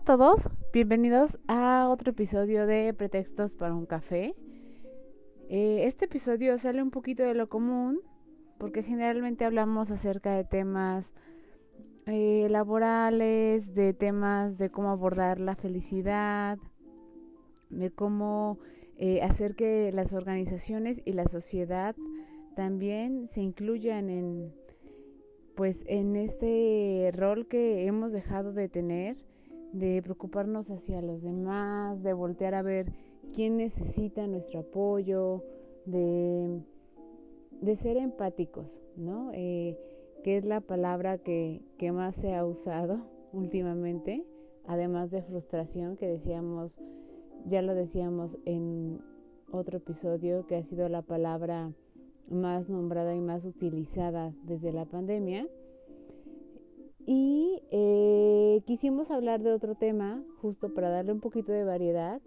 A todos, bienvenidos a otro episodio de Pretextos para un café. Eh, este episodio sale un poquito de lo común porque generalmente hablamos acerca de temas eh, laborales, de temas de cómo abordar la felicidad, de cómo eh, hacer que las organizaciones y la sociedad también se incluyan en pues en este rol que hemos dejado de tener de preocuparnos hacia los demás, de voltear a ver quién necesita nuestro apoyo, de, de ser empáticos, ¿no? Eh, que es la palabra que, que más se ha usado últimamente, además de frustración, que decíamos, ya lo decíamos en otro episodio, que ha sido la palabra más nombrada y más utilizada desde la pandemia. Y eh, quisimos hablar de otro tema, justo para darle un poquito de variedad,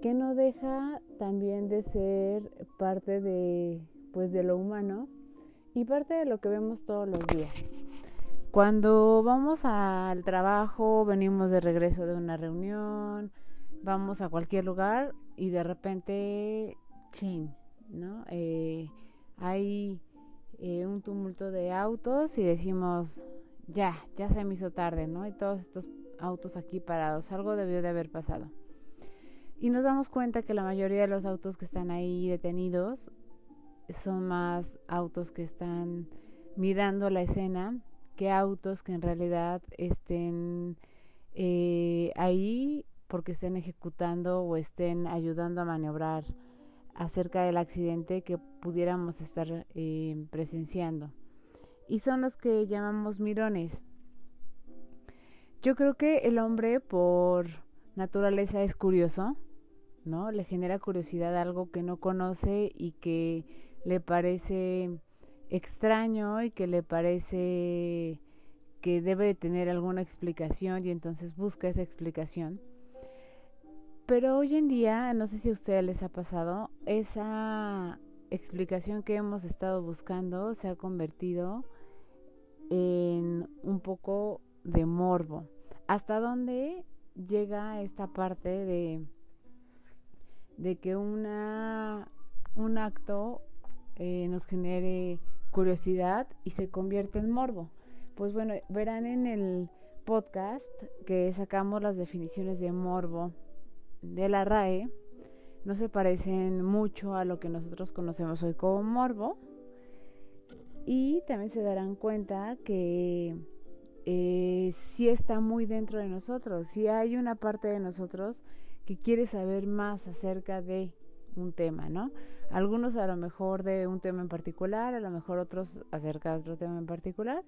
que no deja también de ser parte de, pues, de lo humano y parte de lo que vemos todos los días. Cuando vamos al trabajo, venimos de regreso de una reunión, vamos a cualquier lugar y de repente, chin, ¿no? Eh, hay eh, un tumulto de autos y decimos, ya, ya se me hizo tarde, ¿no? Y todos estos autos aquí parados, algo debió de haber pasado. Y nos damos cuenta que la mayoría de los autos que están ahí detenidos son más autos que están mirando la escena que autos que en realidad estén eh, ahí porque estén ejecutando o estén ayudando a maniobrar acerca del accidente que pudiéramos estar eh, presenciando y son los que llamamos mirones. Yo creo que el hombre por naturaleza es curioso, ¿no? Le genera curiosidad algo que no conoce y que le parece extraño y que le parece que debe de tener alguna explicación y entonces busca esa explicación. Pero hoy en día, no sé si a ustedes les ha pasado, esa explicación que hemos estado buscando se ha convertido en un poco de morbo. ¿Hasta dónde llega esta parte de, de que una, un acto eh, nos genere curiosidad y se convierte en morbo? Pues bueno, verán en el podcast que sacamos las definiciones de morbo de la RAE. No se parecen mucho a lo que nosotros conocemos hoy como morbo y también se darán cuenta que eh, sí está muy dentro de nosotros, si hay una parte de nosotros que quiere saber más acerca de un tema, ¿no? Algunos a lo mejor de un tema en particular, a lo mejor otros acerca de otro tema en particular,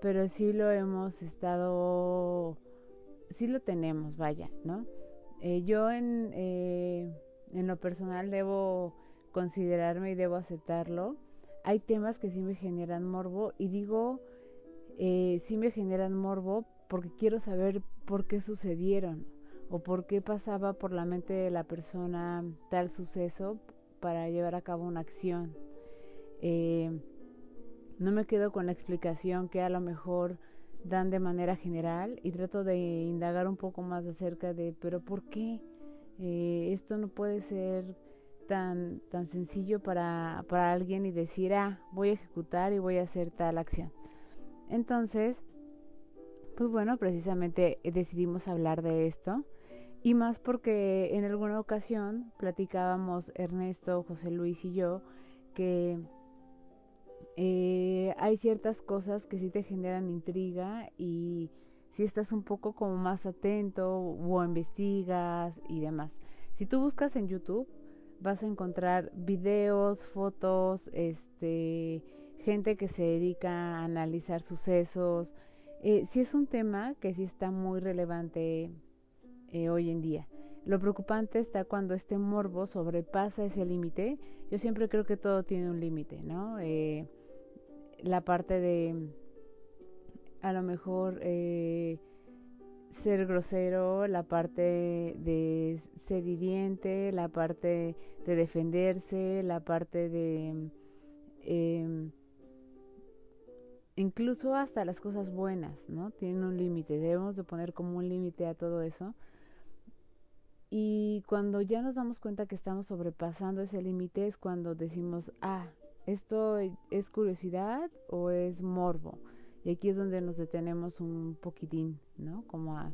pero sí lo hemos estado, sí lo tenemos, vaya, ¿no? Eh, yo en, eh, en lo personal debo considerarme y debo aceptarlo hay temas que sí me generan morbo y digo eh, sí me generan morbo porque quiero saber por qué sucedieron o por qué pasaba por la mente de la persona tal suceso para llevar a cabo una acción. Eh, no me quedo con la explicación que a lo mejor dan de manera general y trato de indagar un poco más acerca de, pero ¿por qué? Eh, esto no puede ser tan, tan sencillo para, para alguien y decir, ah, voy a ejecutar y voy a hacer tal acción. Entonces, pues bueno, precisamente decidimos hablar de esto. Y más porque en alguna ocasión platicábamos Ernesto, José Luis y yo que eh, hay ciertas cosas que sí te generan intriga y si estás un poco como más atento o investigas y demás. Si tú buscas en YouTube, vas a encontrar videos, fotos, este, gente que se dedica a analizar sucesos, eh, sí es un tema que sí está muy relevante eh, hoy en día. Lo preocupante está cuando este morbo sobrepasa ese límite. Yo siempre creo que todo tiene un límite, ¿no? Eh, la parte de, a lo mejor, eh, ser grosero, la parte de ser hiriente, la parte de defenderse, la parte de... Eh, incluso hasta las cosas buenas, ¿no? Tienen un límite, debemos de poner como un límite a todo eso y cuando ya nos damos cuenta que estamos sobrepasando ese límite es cuando decimos, ah, esto es curiosidad o es morbo. Y aquí es donde nos detenemos un poquitín, ¿no? Como a,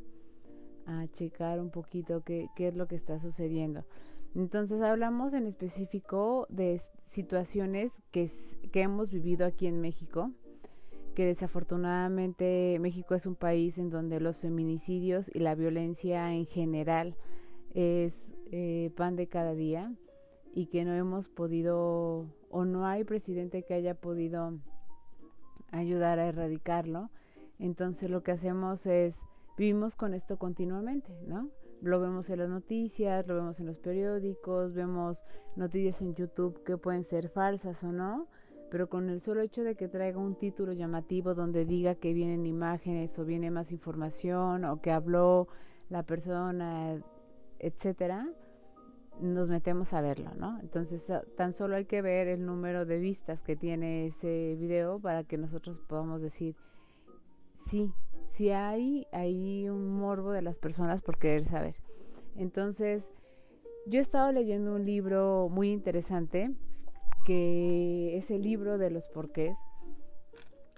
checar un poquito qué, qué es lo que está sucediendo. Entonces hablamos en específico de situaciones que, que hemos vivido aquí en México, que desafortunadamente México es un país en donde los feminicidios y la violencia en general es eh, pan de cada día y que no hemos podido o no hay presidente que haya podido ayudar a erradicarlo. Entonces lo que hacemos es vivimos con esto continuamente, ¿no? Lo vemos en las noticias, lo vemos en los periódicos, vemos noticias en YouTube que pueden ser falsas o no, pero con el solo hecho de que traiga un título llamativo donde diga que vienen imágenes o viene más información o que habló la persona etcétera, nos metemos a verlo, ¿no? Entonces, tan solo hay que ver el número de vistas que tiene ese video para que nosotros podamos decir, sí, sí hay, hay un morbo de las personas por querer saber. Entonces, yo he estado leyendo un libro muy interesante, que es el libro de los porqués,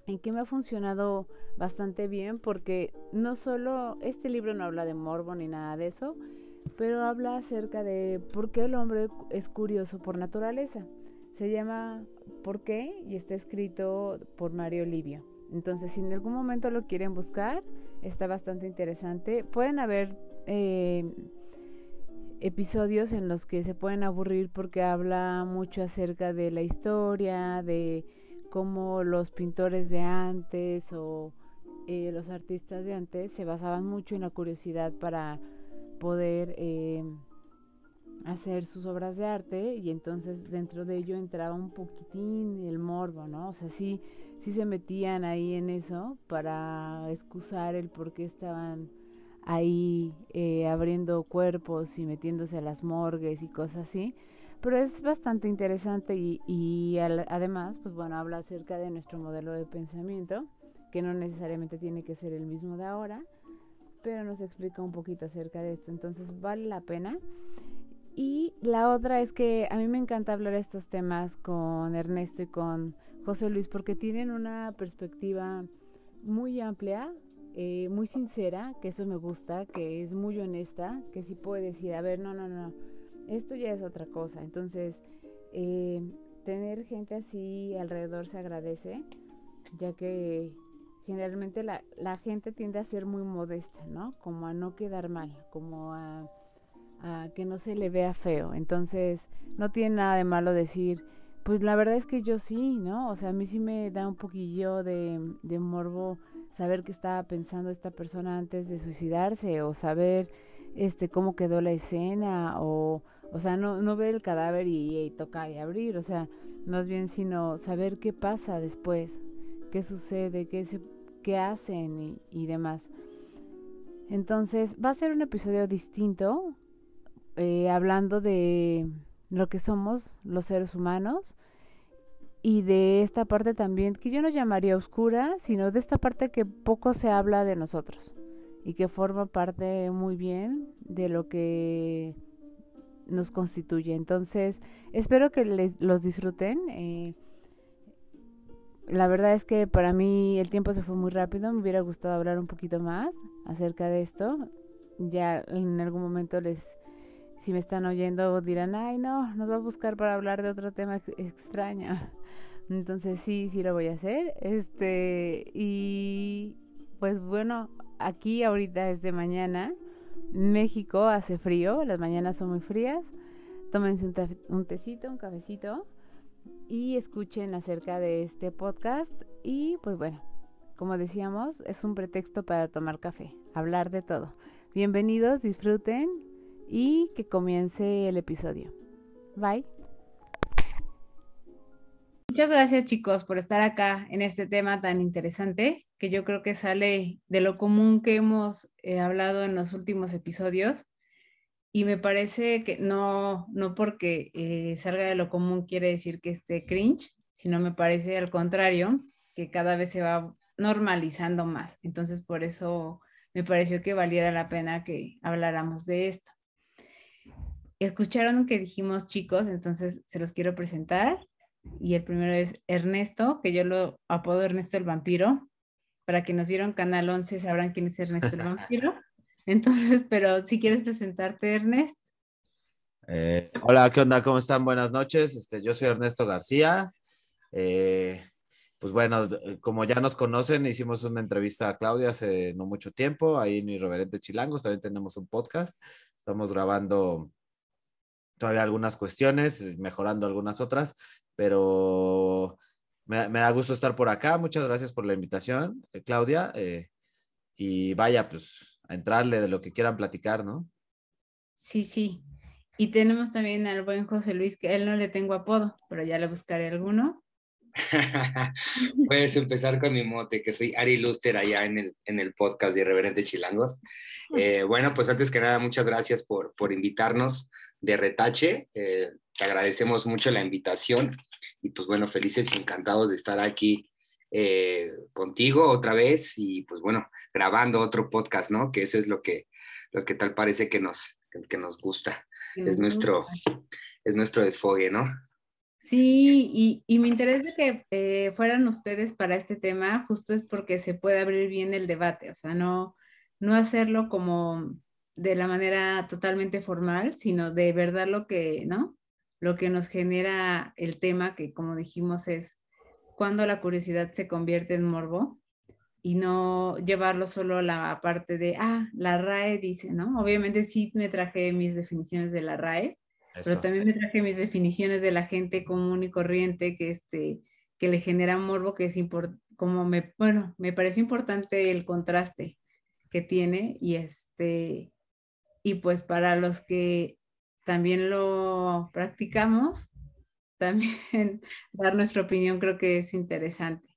en que me ha funcionado bastante bien porque no solo este libro no habla de morbo ni nada de eso, pero habla acerca de por qué el hombre es curioso por naturaleza. Se llama ¿Por qué? y está escrito por Mario Livio. Entonces, si en algún momento lo quieren buscar, está bastante interesante. Pueden haber eh, episodios en los que se pueden aburrir porque habla mucho acerca de la historia, de cómo los pintores de antes o eh, los artistas de antes se basaban mucho en la curiosidad para poder eh, hacer sus obras de arte y entonces dentro de ello entraba un poquitín el morbo, ¿no? O sea, sí, sí se metían ahí en eso para excusar el por qué estaban ahí eh, abriendo cuerpos y metiéndose a las morgues y cosas así. Pero es bastante interesante y, y además, pues bueno, habla acerca de nuestro modelo de pensamiento, que no necesariamente tiene que ser el mismo de ahora, pero nos explica un poquito acerca de esto, entonces vale la pena. Y la otra es que a mí me encanta hablar estos temas con Ernesto y con José Luis porque tienen una perspectiva muy amplia, eh, muy sincera, que eso me gusta, que es muy honesta, que sí puede decir, a ver, no, no, no, esto ya es otra cosa. Entonces, eh, tener gente así alrededor se agradece, ya que generalmente la, la gente tiende a ser muy modesta, ¿no? Como a no quedar mal, como a, que no se le vea feo. Entonces, no tiene nada de malo decir, pues la verdad es que yo sí, ¿no? O sea, a mí sí me da un poquillo de, de morbo saber qué estaba pensando esta persona antes de suicidarse o saber este cómo quedó la escena o o sea, no, no ver el cadáver y, y tocar y abrir, o sea, más bien sino saber qué pasa después, qué sucede, qué, se, qué hacen y, demás. Entonces va a ser un episodio distinto, eh, hablando de lo que somos los seres humanos y de esta parte también que yo no llamaría oscura, sino de esta parte que poco se habla de nosotros y que forma parte muy bien de lo que nos constituye. Entonces, espero que les, los disfruten. Eh, la verdad es que para mí el tiempo se fue muy rápido, me hubiera gustado hablar un poquito más acerca de esto. Ya en algún momento les, si me están oyendo, dirán, ay no, nos va a buscar para hablar de otro tema extraño. Entonces sí, sí lo voy a hacer. Este, y pues bueno, aquí ahorita desde mañana, México hace frío, las mañanas son muy frías. Tómense un, un tecito, un cafecito y escuchen acerca de este podcast y pues bueno, como decíamos, es un pretexto para tomar café, hablar de todo. Bienvenidos, disfruten y que comience el episodio. Bye. Muchas gracias chicos por estar acá en este tema tan interesante que yo creo que sale de lo común que hemos eh, hablado en los últimos episodios y me parece que no, no porque eh, salga de lo común quiere decir que esté cringe, sino me parece al contrario, que cada vez se va normalizando más. Entonces por eso me pareció que valiera la pena que habláramos de esto. Escucharon que dijimos chicos, entonces se los quiero presentar y el primero es Ernesto, que yo lo apodo Ernesto el vampiro. Para quienes vieron Canal 11 sabrán quién es Ernesto el vampiro. Entonces, pero si quieres presentarte, Ernesto. Eh, hola, ¿qué onda? ¿Cómo están? Buenas noches. Este, yo soy Ernesto García. Eh, pues bueno, como ya nos conocen, hicimos una entrevista a Claudia hace no mucho tiempo, ahí en Irreverente Chilangos, también tenemos un podcast. Estamos grabando todavía algunas cuestiones, mejorando algunas otras, pero me, da gusto estar por acá. Muchas gracias por la invitación, eh, Claudia. Eh, y vaya, pues a entrarle de lo que quieran platicar, ¿no? Sí, sí. Y tenemos también al buen José Luis, que él no le tengo apodo, pero ya le buscaré alguno. Puedes empezar con mi mote, que soy Ari Luster allá en el, en el podcast de Irreverente Chilangos. Eh, bueno, pues antes que nada, muchas gracias por, por invitarnos de Retache. te agradecemos mucho la invitación y pues bueno, felices y encantados de estar aquí eh, contigo otra vez y pues bueno, grabando otro podcast, ¿no? Que eso es lo que, lo que tal parece que nos, que nos gusta. Es nuestro, es nuestro desfogue, ¿no? Sí, y, y me interesa que eh, fueran ustedes para este tema, justo es porque se puede abrir bien el debate, o sea, no, no hacerlo como de la manera totalmente formal, sino de verdad lo que, ¿no? lo que nos genera el tema, que como dijimos es cuando la curiosidad se convierte en morbo y no llevarlo solo a la parte de, ah, la RAE dice, ¿no? Obviamente sí me traje mis definiciones de la RAE, pero también me traje mis definiciones de la gente común y corriente que, este, que le genera morbo, que es como me, bueno, me parece importante el contraste que tiene y este, y pues para los que también lo practicamos, también dar nuestra opinión creo que es interesante.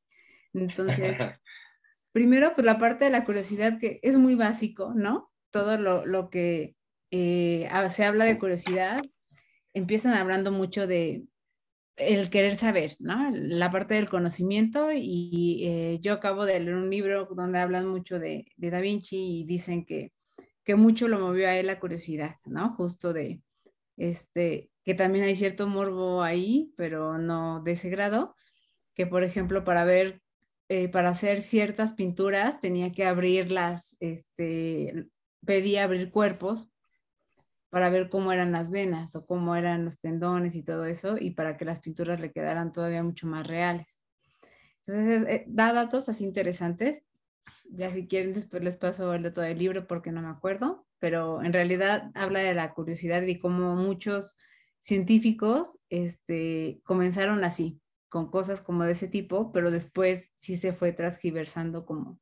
Entonces, primero, pues la parte de la curiosidad que es muy básico, ¿no? Todo lo, que eh, se habla de curiosidad, empiezan hablando mucho de el querer saber, ¿no? La parte del conocimiento y eh, yo acabo de leer un libro donde hablan mucho de, de Da Vinci y dicen que, que mucho lo movió a él la curiosidad, ¿no? Justo de, este, que también hay cierto morbo ahí, pero no de ese grado, que por ejemplo para ver, eh, para hacer ciertas pinturas tenía que abrirlas, este, pedía abrir cuerpos para ver cómo eran las venas o cómo eran los tendones y todo eso, y para que las pinturas le quedaran todavía mucho más reales. Entonces, eh, da datos así interesantes. Ya si quieren, después les paso el dato del libro porque no me acuerdo, pero en realidad habla de la curiosidad y cómo muchos científicos este, comenzaron así, con cosas como de ese tipo, pero después sí se fue transgiversando como,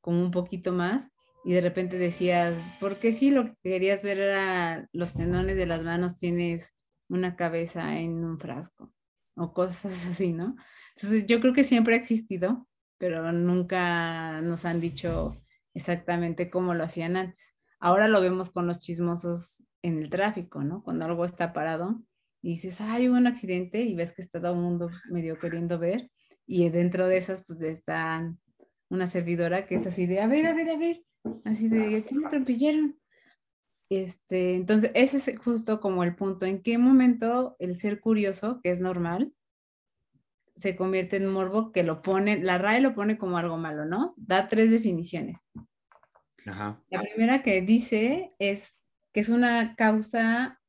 como un poquito más y de repente decías, ¿por qué si lo que querías ver era los tendones de las manos, tienes una cabeza en un frasco o cosas así, ¿no? Entonces yo creo que siempre ha existido, pero nunca nos han dicho exactamente cómo lo hacían antes. Ahora lo vemos con los chismosos en el tráfico, ¿no? Cuando algo está parado y dices, ay, hubo un accidente y ves que está todo el mundo medio queriendo ver y dentro de esas pues está una servidora que es así de, a ver, a ver, a ver, así de, aquí me atropellaron. Este, entonces, ese es justo como el punto, en qué momento el ser curioso, que es normal, se convierte en morbo que lo pone, la RAE lo pone como algo malo, ¿no? Da tres definiciones. La primera que dice es que es una causa,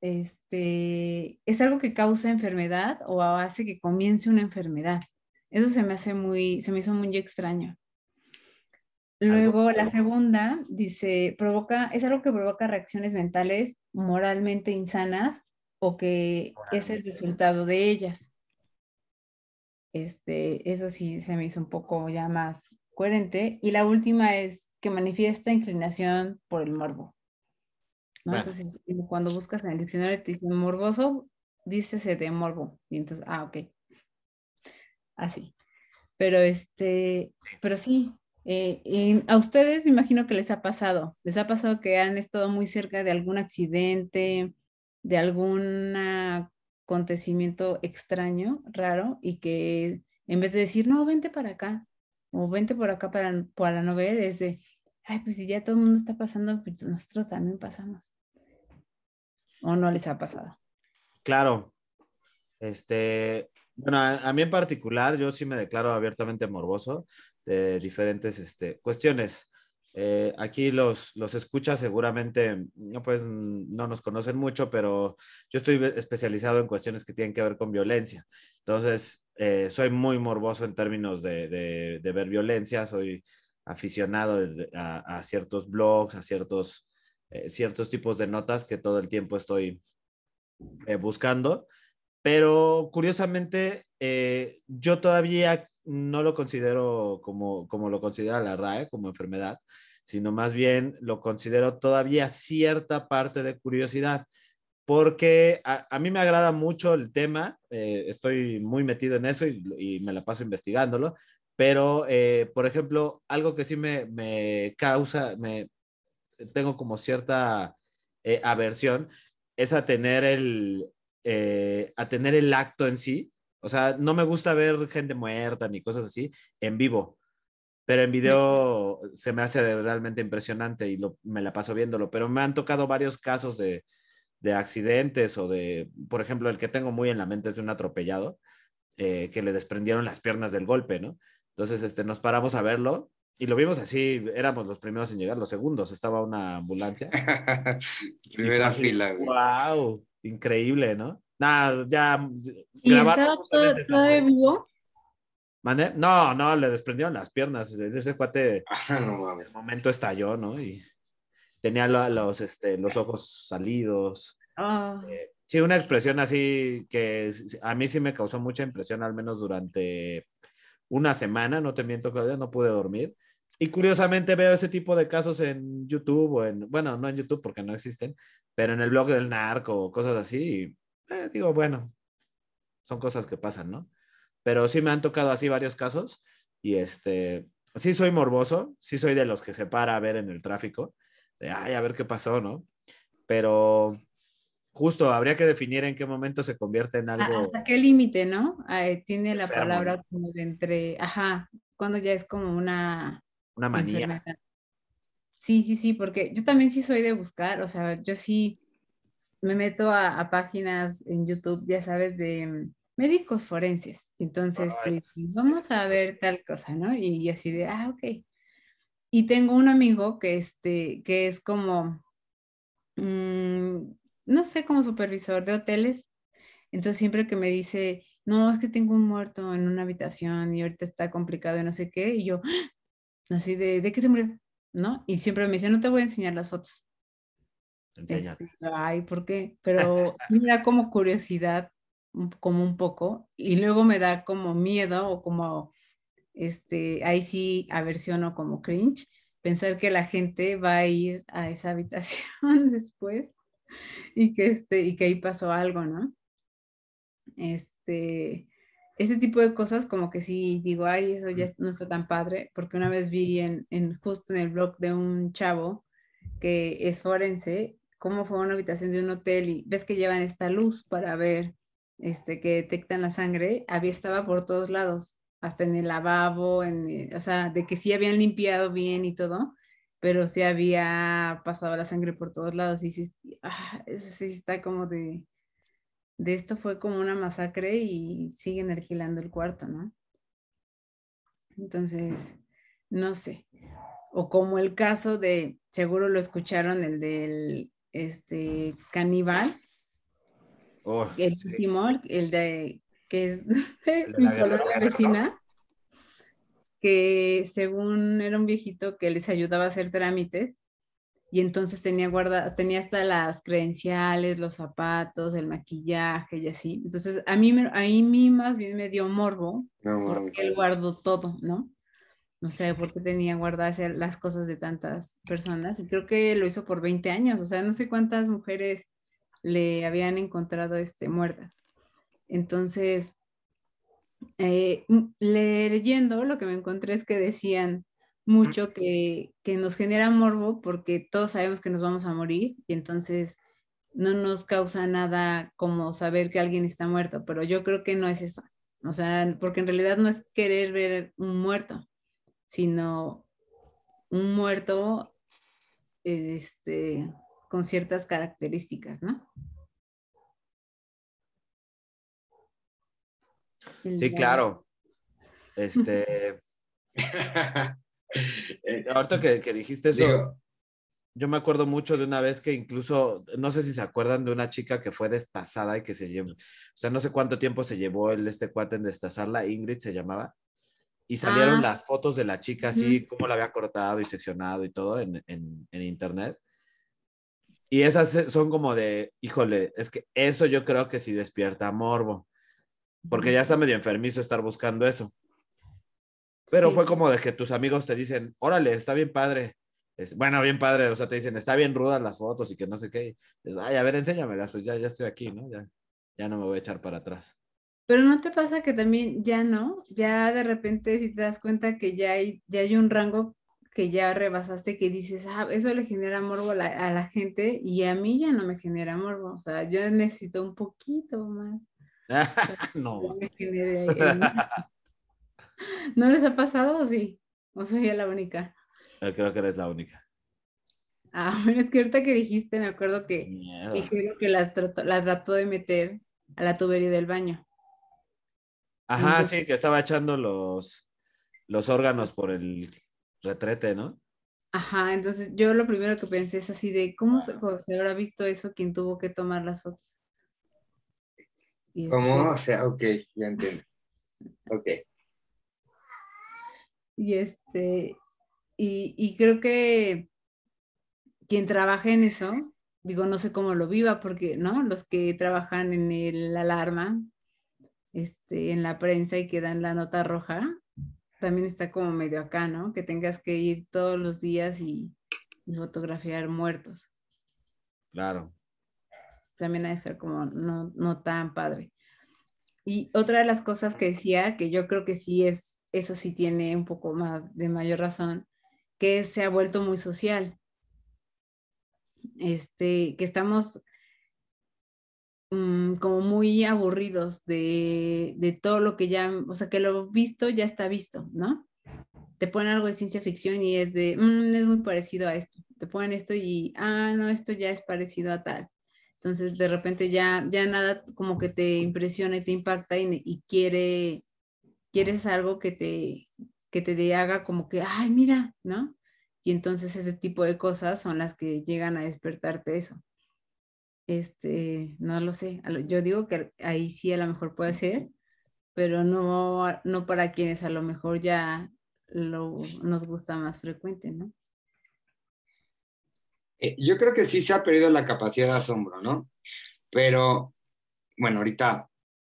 este, es algo que causa enfermedad o hace que comience una enfermedad. Eso se me hace muy, se me hizo muy extraño. Luego la segunda dice, provoca, es algo que provoca reacciones mentales moralmente insanas o que es el resultado de ellas. Este, eso sí se me hizo un poco ya más coherente. Y la última es que manifiesta inclinación por el morbo. Entonces, cuando buscas en el diccionario te dice morboso, dícese de morbo. Y entonces, ah, ok. Así. Pero este, pero sí, eh, a ustedes me imagino que les ha pasado, les ha pasado que han estado muy cerca de algún accidente, de algún acontecimiento extraño, raro, y que en vez de decir, no, vente para acá, o vente por acá para, para no ver, es de, ay, pues si ya todo el mundo está pasando, pues nosotros también pasamos. ¿O no les ha pasado? Claro. Este, bueno, a, mí en particular, yo sí me declaro abiertamente morboso de diferentes este, cuestiones. Eh, aquí los, los escuchas seguramente pues, no nos conocen mucho, pero yo estoy especializado en cuestiones que tienen que ver con violencia. Entonces, eh, soy muy morboso en términos de, de, ver violencia, soy aficionado a, ciertos blogs, a ciertos, eh, ciertos tipos de notas que todo el tiempo estoy buscando. Pero curiosamente, yo todavía no lo considero como, como lo considera la RAE, como enfermedad, sino más bien lo considero todavía cierta parte de curiosidad, porque a, mí me agrada mucho el tema, eh, estoy muy metido en eso y, me la paso investigándolo, pero, eh, por ejemplo, algo que sí me, causa, me tengo como cierta eh, aversión, es a tener el, a tener el acto en sí, o sea, no me gusta ver gente muerta ni cosas así en vivo, pero en video se me hace realmente impresionante y me la paso viéndolo. Pero me han tocado varios casos de, de accidentes o de, por ejemplo, el que tengo muy en la mente es de un atropellado eh, que le desprendieron las piernas del golpe, ¿no? Entonces, este, nos paramos a verlo y lo vimos así, éramos los primeros en llegar, los segundos, estaba una ambulancia. Primera fila. Wow, increíble, ¿no? Nada, ya. ¿Y estaba todo, de vivo? No, no, le desprendieron las piernas. Ese cuate, ah, no, el momento estalló, ¿no? Y tenía los, este, los ojos salidos. Ah. Eh, sí, una expresión así que a mí sí me causó mucha impresión, al menos durante una semana, no te miento, Claudia, no pude dormir. Y curiosamente veo ese tipo de casos en YouTube o en, bueno, no en YouTube porque no existen, pero en el blog del narco o cosas así. Eh, digo, bueno, son cosas que pasan, ¿no? Pero sí me han tocado así varios casos y este, sí soy morboso, sí soy de los que se para a ver en el tráfico, de, ay, a ver qué pasó, ¿no? Pero justo habría que definir en qué momento se convierte en algo. ¿Hasta qué límite, no? tiene la palabra como de entre, ajá, cuando ya es como una. Una manía. Sí, sí, sí, porque yo también sí soy de buscar, o sea, yo sí me meto a, páginas en YouTube, ya sabes, de médicos forenses. Entonces, vamos a ver tal cosa, ¿no? Y, así de, ah, ok. Y tengo un amigo que, este, que es como, mm, no sé, como supervisor de hoteles. Entonces, siempre que me dice, no, es que tengo un muerto en una habitación y ahorita está complicado y no sé qué, y yo, así de, ¿de qué se murió? ¿No? Y siempre me dice, no te voy a enseñar las fotos. Este, ay, ¿por qué? Pero me da como curiosidad, como un poco, y luego me da como miedo o como, este, ahí sí aversión o como cringe, pensar que la gente va a ir a esa habitación después y que, este, y que ahí pasó algo, ¿no? Este, ese tipo de cosas como que sí digo, ay, eso ya no está tan padre, porque una vez vi en, en justo en el blog de un chavo que es forense cómo fue una habitación de un hotel y ves que llevan esta luz para ver, este, que detectan la sangre, había, estaba por todos lados, hasta en el lavabo, en, eh, o sea, de que sí habían limpiado bien y todo, pero sí había pasado la sangre por todos lados y sí, ah, sí está como de, de esto fue como una masacre y siguen alquilando el cuarto, ¿no? Entonces, no sé. O como el caso de, seguro lo escucharon, el del este, Caníbal. Oh, el último, el de que es mi colonia vecina, que según era un viejito que les ayudaba a hacer trámites y entonces tenía guarda, tenía hasta las credenciales, los zapatos, el maquillaje y así. Entonces a mí, a mí más bien me dio morbo porque él guardó todo, ¿no? no sé por qué tenía guardadas las cosas de tantas personas. Y creo que lo hizo por 20 años, o sea, no sé cuántas mujeres le habían encontrado este, muertas. Entonces, eh, leyendo lo que me encontré es que decían mucho que, que nos genera morbo porque todos sabemos que nos vamos a morir y entonces no nos causa nada como saber que alguien está muerto, pero yo creo que no es eso. O sea, porque en realidad no es querer ver un muerto, sino un muerto este, con ciertas características, ¿no? Sí, claro. Este. Ahorita que, que dijiste eso, yo me acuerdo mucho de una vez que incluso, no sé si se acuerdan de una chica que fue destazada y que se llevó, o sea, no sé cuánto tiempo se llevó el, este cuate en destazarla, Ingrid se llamaba, y salieron ah. las fotos de la chica así, como la había cortado y seccionado y todo en, en, en, internet. Y esas son como de, híjole, es que eso yo creo que sí despierta morbo, porque ya está medio enfermizo estar buscando eso. Pero fue como de que tus amigos te dicen, órale, está bien padre, bueno, bien padre, o sea, te dicen, está bien rudas las fotos y que no sé qué. Ay, a ver, enséñamelas, pues ya, ya estoy aquí, ¿no? Ya, ya no me voy a echar para atrás. Pero no te pasa que también ya no, ya de repente si te das cuenta que ya hay, ya hay un rango que ya rebasaste que dices, ah, eso le genera morbo a la, gente y a mí ya no me genera morbo, o sea, yo necesito un poquito más. no. ¿No les ha pasado o sí? ¿O soy la única? Eh, creo que eres la única. Ah, bueno, es que ahorita que dijiste, me acuerdo que dijeron que las trató, las trató de meter a la tubería del baño. Ajá, sí, que estaba echando los, los órganos por el retrete, ¿no? Ajá, entonces yo lo primero que pensé es así de, ¿cómo se, habrá visto eso quien tuvo que tomar las fotos? ¿Cómo? Este o sea, ok, ya entiendo. Ok. Y este, y, creo que quien trabaja en eso, digo, no sé cómo lo viva, porque, ¿no? Los que trabajan en el alarma, este, en la prensa y que dan la nota roja, también está como medio acá, ¿no? Que tengas que ir todos los días y, fotografiar muertos. Claro. También ha de ser como no, no tan padre. Y otra de las cosas que decía, que yo creo que sí es, eso sí tiene un poco más de mayor razón, que se ha vuelto muy social. Este, que estamos mm, como muy aburridos de, todo lo que ya, o sea, que lo visto ya está visto, ¿no? Te ponen algo de ciencia ficción y es de, mm, es muy parecido a esto. Te ponen esto y, ah, no, esto ya es parecido a tal. Entonces, de repente ya, ya nada como que te impresiona y te impacta y, y quiere, quieres algo que te, que te haga como que, ay, mira, ¿no? Y entonces ese tipo de cosas son las que llegan a despertarte eso. Este, no lo sé. Yo digo que ahí sí a lo mejor puede ser, pero no, no para quienes a lo mejor ya lo, nos gusta más frecuente, ¿no? Eh, yo creo que sí se ha perdido la capacidad de asombro, ¿no? Pero, bueno, ahorita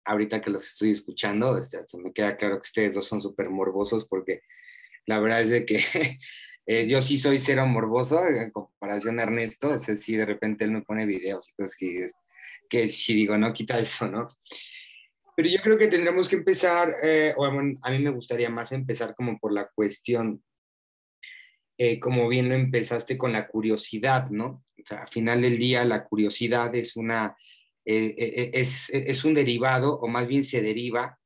ahorita que los estoy escuchando, este, se me queda claro que ustedes dos son súper morbosos porque la verdad es de que eh, yo sí soy cero morboso en comparación a Ernesto, o sea, si de repente él me pone videos y cosas que, que si digo, no, quita eso, ¿no? Pero yo creo que tendremos que empezar, eh, o bueno, a mí me gustaría más empezar como por la cuestión, eh, como bien lo empezaste con la curiosidad, ¿no? O sea, al final del día la curiosidad es una eh, eh, es, es, un derivado, o más bien se deriva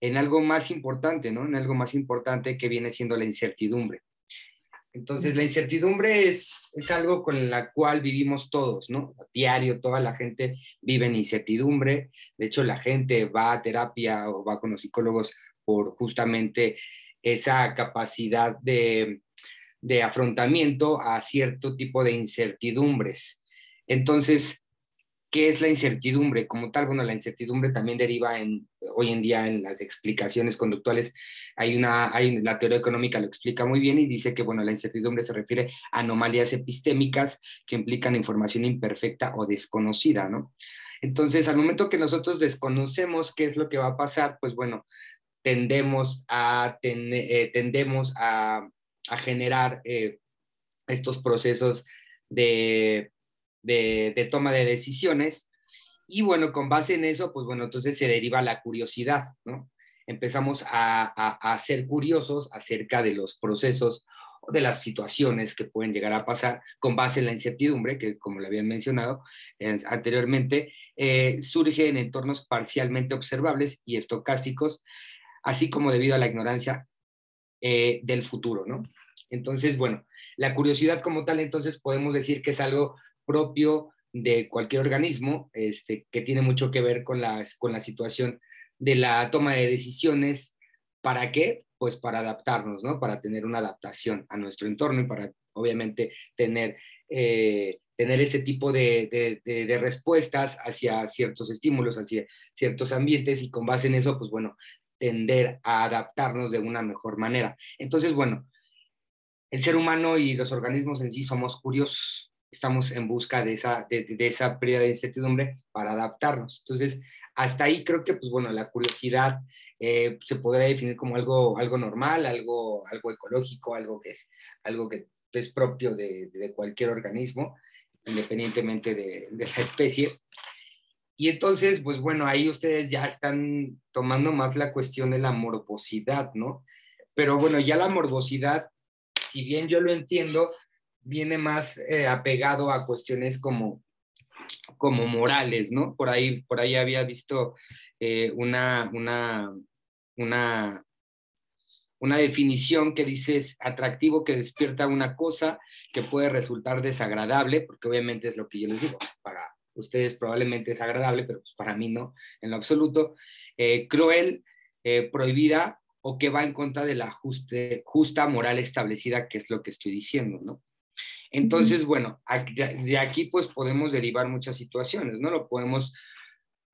en algo más importante, ¿no? En algo más importante que viene siendo la incertidumbre. Entonces, la incertidumbre es, es algo con la cual vivimos todos, ¿no? A diario, toda la gente vive en incertidumbre. De hecho, la gente va a terapia o va con los psicólogos por justamente esa capacidad de, de afrontamiento a cierto tipo de incertidumbres. Entonces, ¿Qué es la incertidumbre? Como tal, bueno, la incertidumbre también deriva en, hoy en día en las explicaciones conductuales, hay una, hay, la teoría económica lo explica muy bien y dice que, bueno, la incertidumbre se refiere a anomalías epistémicas que implican información imperfecta o desconocida, ¿no? Entonces, al momento que nosotros desconocemos qué es lo que va a pasar, pues bueno, tendemos a, eh, tendemos a, generar eh, estos procesos de, de, toma de decisiones. Y bueno, con base en eso, pues bueno, entonces se deriva la curiosidad, ¿no? Empezamos a, a, ser curiosos acerca de los procesos o de las situaciones que pueden llegar a pasar con base en la incertidumbre, que como lo habían mencionado anteriormente, eh, surge en entornos parcialmente observables y estocásticos, así como debido a la ignorancia eh, del futuro, ¿no? Entonces, bueno, la curiosidad como tal, entonces podemos decir que es algo propio de cualquier organismo, este, que tiene mucho que ver con, las, con la situación de la toma de decisiones. ¿Para qué? Pues para adaptarnos, ¿no? Para tener una adaptación a nuestro entorno y para, obviamente, tener, eh, tener ese tipo de, de, de, de, respuestas hacia ciertos estímulos, hacia ciertos ambientes y con base en eso, pues bueno, tender a adaptarnos de una mejor manera. Entonces, bueno, el ser humano y los organismos en sí somos curiosos. Estamos en busca de esa, de, de esa pérdida de incertidumbre para adaptarnos. Entonces, hasta ahí creo que, pues bueno, la curiosidad eh, se podría definir como algo, algo normal, algo, algo ecológico, algo que es, algo que es propio de, de cualquier organismo, independientemente de, de, la especie. Y entonces, pues bueno, ahí ustedes ya están tomando más la cuestión de la morbosidad, ¿no? Pero bueno, ya la morbosidad si bien yo lo entiendo, viene más eh, apegado a cuestiones como, como morales, ¿no? Por ahí, por ahí había visto eh, una, una, una, una definición que dice es atractivo que despierta una cosa que puede resultar desagradable, porque obviamente es lo que yo les digo, para ustedes probablemente es agradable, pero pues para mí no, en lo absoluto. Eh, cruel, prohibida o que va en contra de la justa moral establecida, que es lo que estoy diciendo, ¿no? Entonces, bueno, de aquí pues podemos derivar muchas situaciones, ¿no? Lo podemos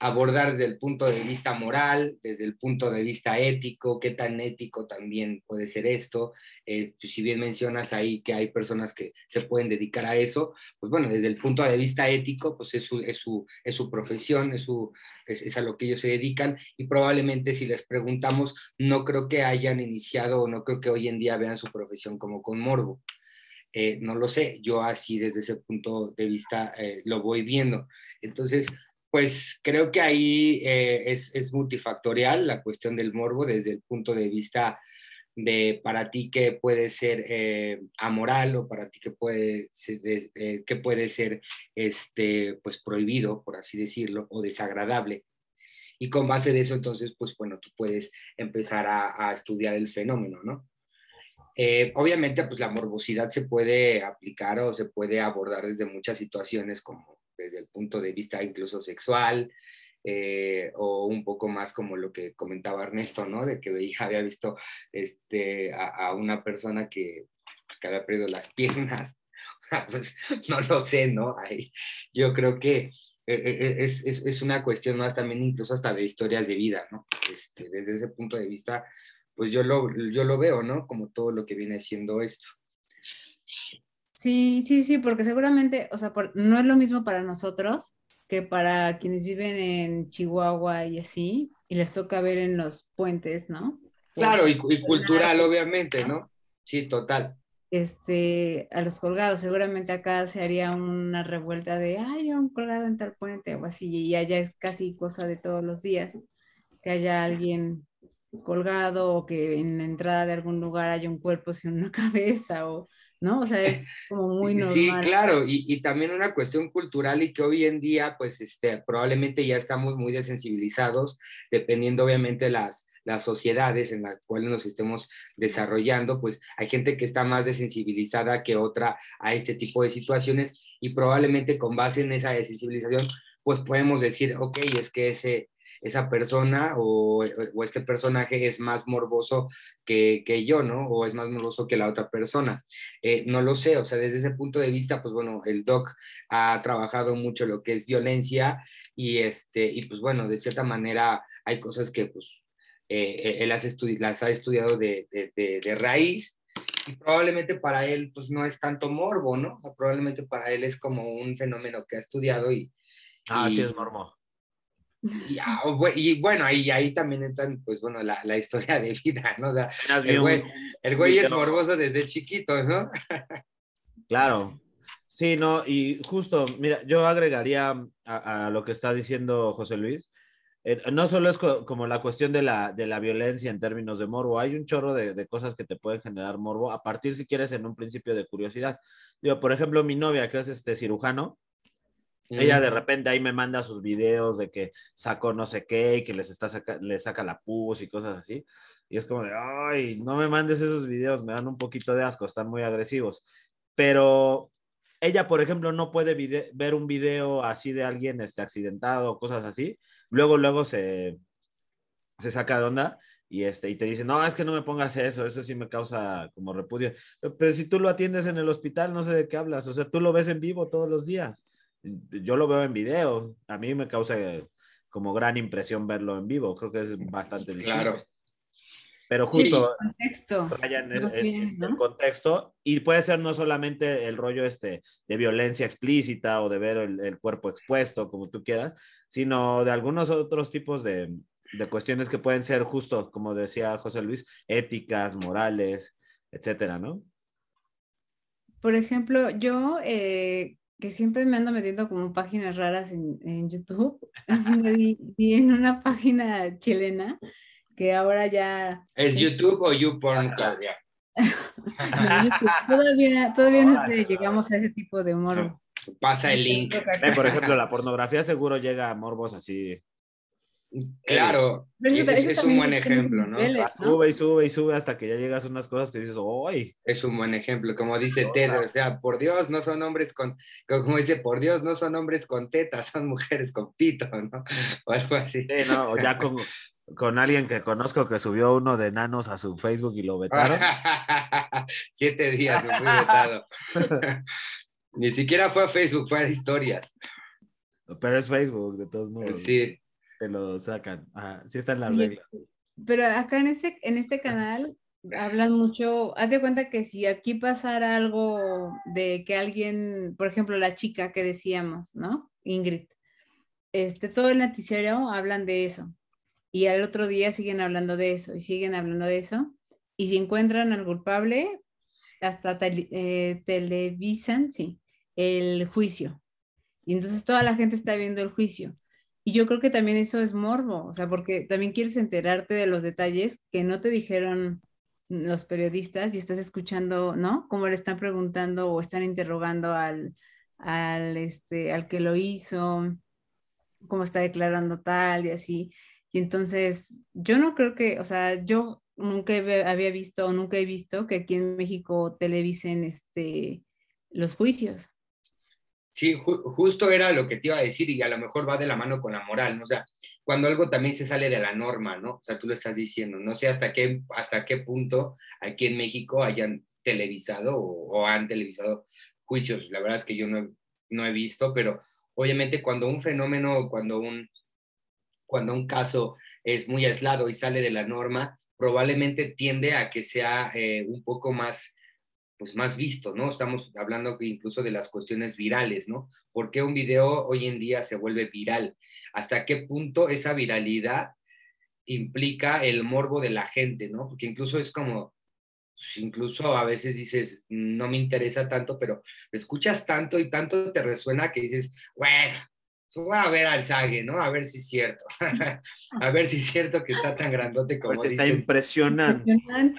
abordar desde el punto de vista moral, desde el punto de vista ético, qué tan ético también puede ser esto. Eh, pues, si bien mencionas ahí que hay personas que se pueden dedicar a eso, pues bueno, desde el punto de vista ético, pues es su, es su, es su profesión, es, su, es, es, a lo que ellos se dedican y probablemente si les preguntamos, no creo que hayan iniciado o no creo que hoy en día vean su profesión como con morbo. Eh, no lo sé, yo así desde ese punto de vista eh, lo voy viendo. Entonces, pues creo que ahí eh, es, es, multifactorial la cuestión del morbo desde el punto de vista de para ti que puede ser amoral o para ti que puede ser, que puede ser este, pues prohibido, por así decirlo, o desagradable. Y con base de eso, entonces, pues bueno, tú puedes empezar a, a estudiar el fenómeno, ¿no? Eh, obviamente, pues la morbosidad se puede aplicar o se puede abordar desde muchas situaciones como desde el punto de vista incluso sexual, eh, o un poco más como lo que comentaba Ernesto, ¿no? De que veía, había visto este, a, a una persona que, pues, que, había perdido las piernas. pues no lo sé, ¿no? Ahí, yo creo que eh, eh, es, es, es, una cuestión más también incluso hasta de historias de vida, ¿no? Este, desde ese punto de vista, pues yo lo, yo lo veo, ¿no? Como todo lo que viene siendo esto. Sí, sí, sí, porque seguramente, o sea, por, no es lo mismo para nosotros que para quienes viven en Chihuahua y así, y les toca ver en los puentes, ¿no? Claro, y, y cultural, obviamente, ¿no? Sí, total. Este, a los colgados, seguramente acá se haría una revuelta de, ay, un colgado en tal puente o así, y allá es casi cosa de todos los días, que haya alguien colgado o que en la entrada de algún lugar haya un cuerpo sin una cabeza o ¿no? O sea, es como muy normal. Sí, claro, y, y, también una cuestión cultural y que hoy en día, pues, este, probablemente ya estamos muy desensibilizados, dependiendo obviamente de las, las sociedades en las cuales nos estemos desarrollando, pues hay gente que está más desensibilizada que otra a este tipo de situaciones y probablemente con base en esa desensibilización, pues podemos decir, ok, es que ese, esa persona o, o, este personaje es más morboso que, que, yo, ¿no? O es más morboso que la otra persona. Eh, no lo sé, o sea, desde ese punto de vista, pues bueno, el doc ha trabajado mucho lo que es violencia y, este, y pues bueno, de cierta manera hay cosas que pues eh, él las, estudi las ha estudiado de, de, de, de raíz y probablemente para él pues no es tanto morbo, ¿no? O sea, probablemente para él es como un fenómeno que ha estudiado y... Ah, y, sí es morbo. Y, y bueno, ahí, ahí también entran, pues bueno, la, la historia de vida, ¿no? O sea, el güey, el güey es morboso desde chiquito, ¿no? Claro, Sí, no, y justo, mira, yo agregaría a, lo que está diciendo José Luis, eh, no solo es como la cuestión de la, de la violencia en términos de morbo, hay un chorro de, cosas que te pueden generar morbo a partir, si quieres, en un principio de curiosidad. Digo, por ejemplo, mi novia, que es este cirujano, ella de repente ahí me manda sus videos de que sacó no sé qué y que les está le saca la pus y cosas así. Y es como de, ay, no me mandes esos videos, me dan un poquito de asco, están muy agresivos. Pero ella, por ejemplo, no puede ver un video así de alguien este, accidentado o cosas así. Luego, luego se, se saca de onda y, este, y te dice, no, es que no me pongas eso, eso sí me causa como repudio. Pero si tú lo atiendes en el hospital, no sé de qué hablas, o sea, tú lo ves en vivo todos los días. Yo lo veo en video, a mí me causa como gran impresión verlo en vivo, creo que es bastante distinto. Claro. Pero justo contexto. en, el contexto y puede ser no solamente el rollo este de violencia explícita o de ver el, cuerpo expuesto, como tú quieras, sino de algunos otros tipos de, de, cuestiones que pueden ser justo, como decía José Luis, éticas, morales, etcétera, ¿no? Por ejemplo, yo eh, que siempre me ando metiendo como páginas raras en, en YouTube, y en una página chilena que ahora ya... ¿Es YouTube o YouPorn, Claudia? todavía todavía no llegamos a ese tipo de humor. Pasa el link. por ejemplo, la pornografía seguro llega a morbos así. Claro, es, un buen ejemplo, ¿no? Sube y sube y sube hasta que ya llegas a unas cosas que dices, ¡ay! Es un buen ejemplo, como dice Ted, o sea, por Dios, no son hombres con, como dice, por Dios, no son hombres con tetas, son mujeres con pito, ¿no? O algo así. Sí, no, o ya con, con alguien que conozco que subió uno de nanos a su Facebook y lo vetaron. Siete días fue vetado. Ni siquiera fue a Facebook, fue a historias. Pero es Facebook, de todos modos. Sí. Te lo sacan. sí está en la regla. Pero acá en este, en este canal hablan mucho, haz de cuenta que si aquí pasara algo de que alguien, por ejemplo, la chica que decíamos, ¿no? Ingrid, este, todo el noticiario hablan de eso y al otro día siguen hablando de eso y siguen hablando de eso. Y si encuentran al culpable, hasta eh, televisan, sí, el juicio. Y entonces toda la gente está viendo el juicio. Y yo creo que también eso es morbo, o sea, porque también quieres enterarte de los detalles que no te dijeron los periodistas y estás escuchando, ¿no? Cómo le están preguntando o están interrogando al, al, este, al que lo hizo, cómo está declarando tal y así. Y entonces, yo no creo que, o sea, yo nunca había visto o nunca he visto que aquí en México televisen este, los juicios. Sí, justo era lo que te iba a decir y a lo mejor va de la mano con la moral, ¿no? O sea, cuando algo también se sale de la norma, ¿no? O sea, tú lo estás diciendo, no sé hasta qué, hasta qué punto aquí en México hayan televisado o, han televisado juicios. La verdad es que yo no, no he visto, pero obviamente cuando un fenómeno, cuando un, cuando un caso es muy aislado y sale de la norma, probablemente tiende a que sea eh, un poco más, pues más visto, ¿no? Estamos hablando incluso de las cuestiones virales, ¿no? ¿Por qué un video hoy en día se vuelve viral? ¿Hasta qué punto esa viralidad implica el morbo de la gente, ¿no? Porque incluso es como, pues, incluso a veces dices, no me interesa tanto, pero escuchas tanto y tanto te resuena que dices, bueno, voy a ver al Sage, ¿no? A ver si es cierto. a ver si es cierto que está tan grandote como Está impresionante.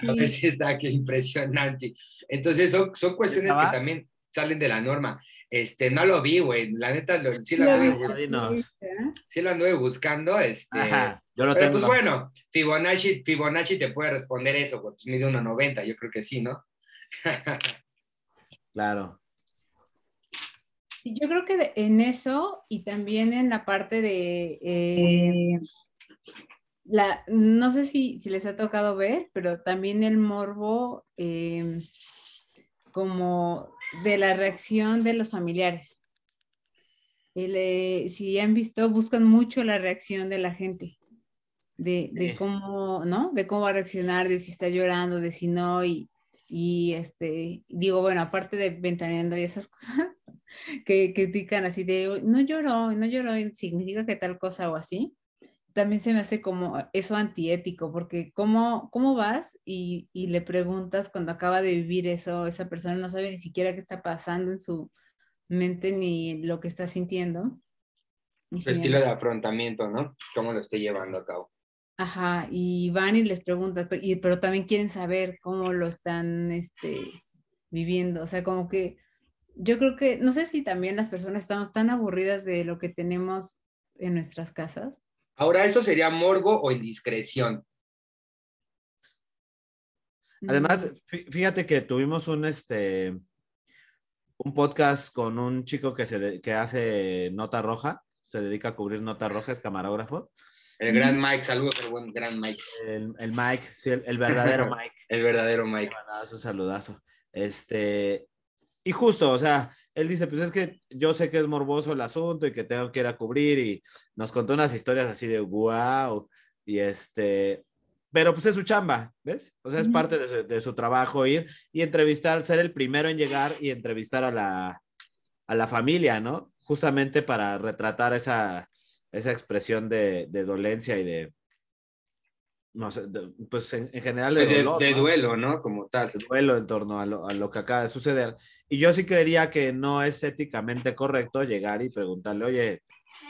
A ver si está que impresionante. Entonces son, son cuestiones que también salen de la norma. Este, no lo vi, güey. La neta, sí, lo anduve, sí lo anduve buscando. Este, yo lo tengo. Pues bueno, Fibonacci, Fibonacci te puede responder eso, porque mide 1,90, yo creo que sí, ¿no? claro yo creo que en eso y también en la parte de eh, la, no sé si, les ha tocado ver, pero también el morbo eh, como de la reacción de los familiares. Eh, si han visto, buscan mucho la reacción de la gente, de, cómo, ¿no? De cómo va a reaccionar, de si está llorando, de si no, y, y este, digo, bueno, aparte de ventaneando y esas cosas, que critican así de, no lloró, no lloró, significa que tal cosa o así. También se me hace como eso antiético, porque ¿cómo, cómo vas y, y le preguntas cuando acaba de vivir eso, esa persona no sabe ni siquiera qué está pasando en su mente ni lo que está sintiendo? Y Su estilo de afrontamiento, ¿no? ¿Cómo lo estoy llevando a cabo? Ajá, y van y les preguntas, pero, y, pero también quieren saber cómo lo están este, viviendo. O sea, como que yo creo que, no sé si también las personas estamos tan aburridas de lo que tenemos en nuestras casas. Ahora, ¿eso sería morbo o indiscreción? Además, fíjate que tuvimos un, este, un podcast con un chico que, se que hace nota roja, se dedica a cubrir nota roja, es camarógrafo. El gran Mike, saludos al buen gran Mike. El, el Mike, sí, el, verdadero Mike. el verdadero Mike. Un saludazo. Este, y justo, o sea, él dice, pues es que yo sé que es morboso el asunto y que tengo que ir a cubrir y nos contó unas historias así de wow y este, pero pues es su chamba, ¿ves? O sea, es parte de su, de su, trabajo ir y entrevistar, ser el primero en llegar y entrevistar a la, a la familia, ¿no? Justamente para retratar esa, esa expresión de, de dolencia y de, no sé, pues en, general de, pues de, duelo, ¿no? Como tal. De duelo en torno a lo, a lo, que acaba de suceder. Y yo sí creería que no es éticamente correcto llegar y preguntarle, oye,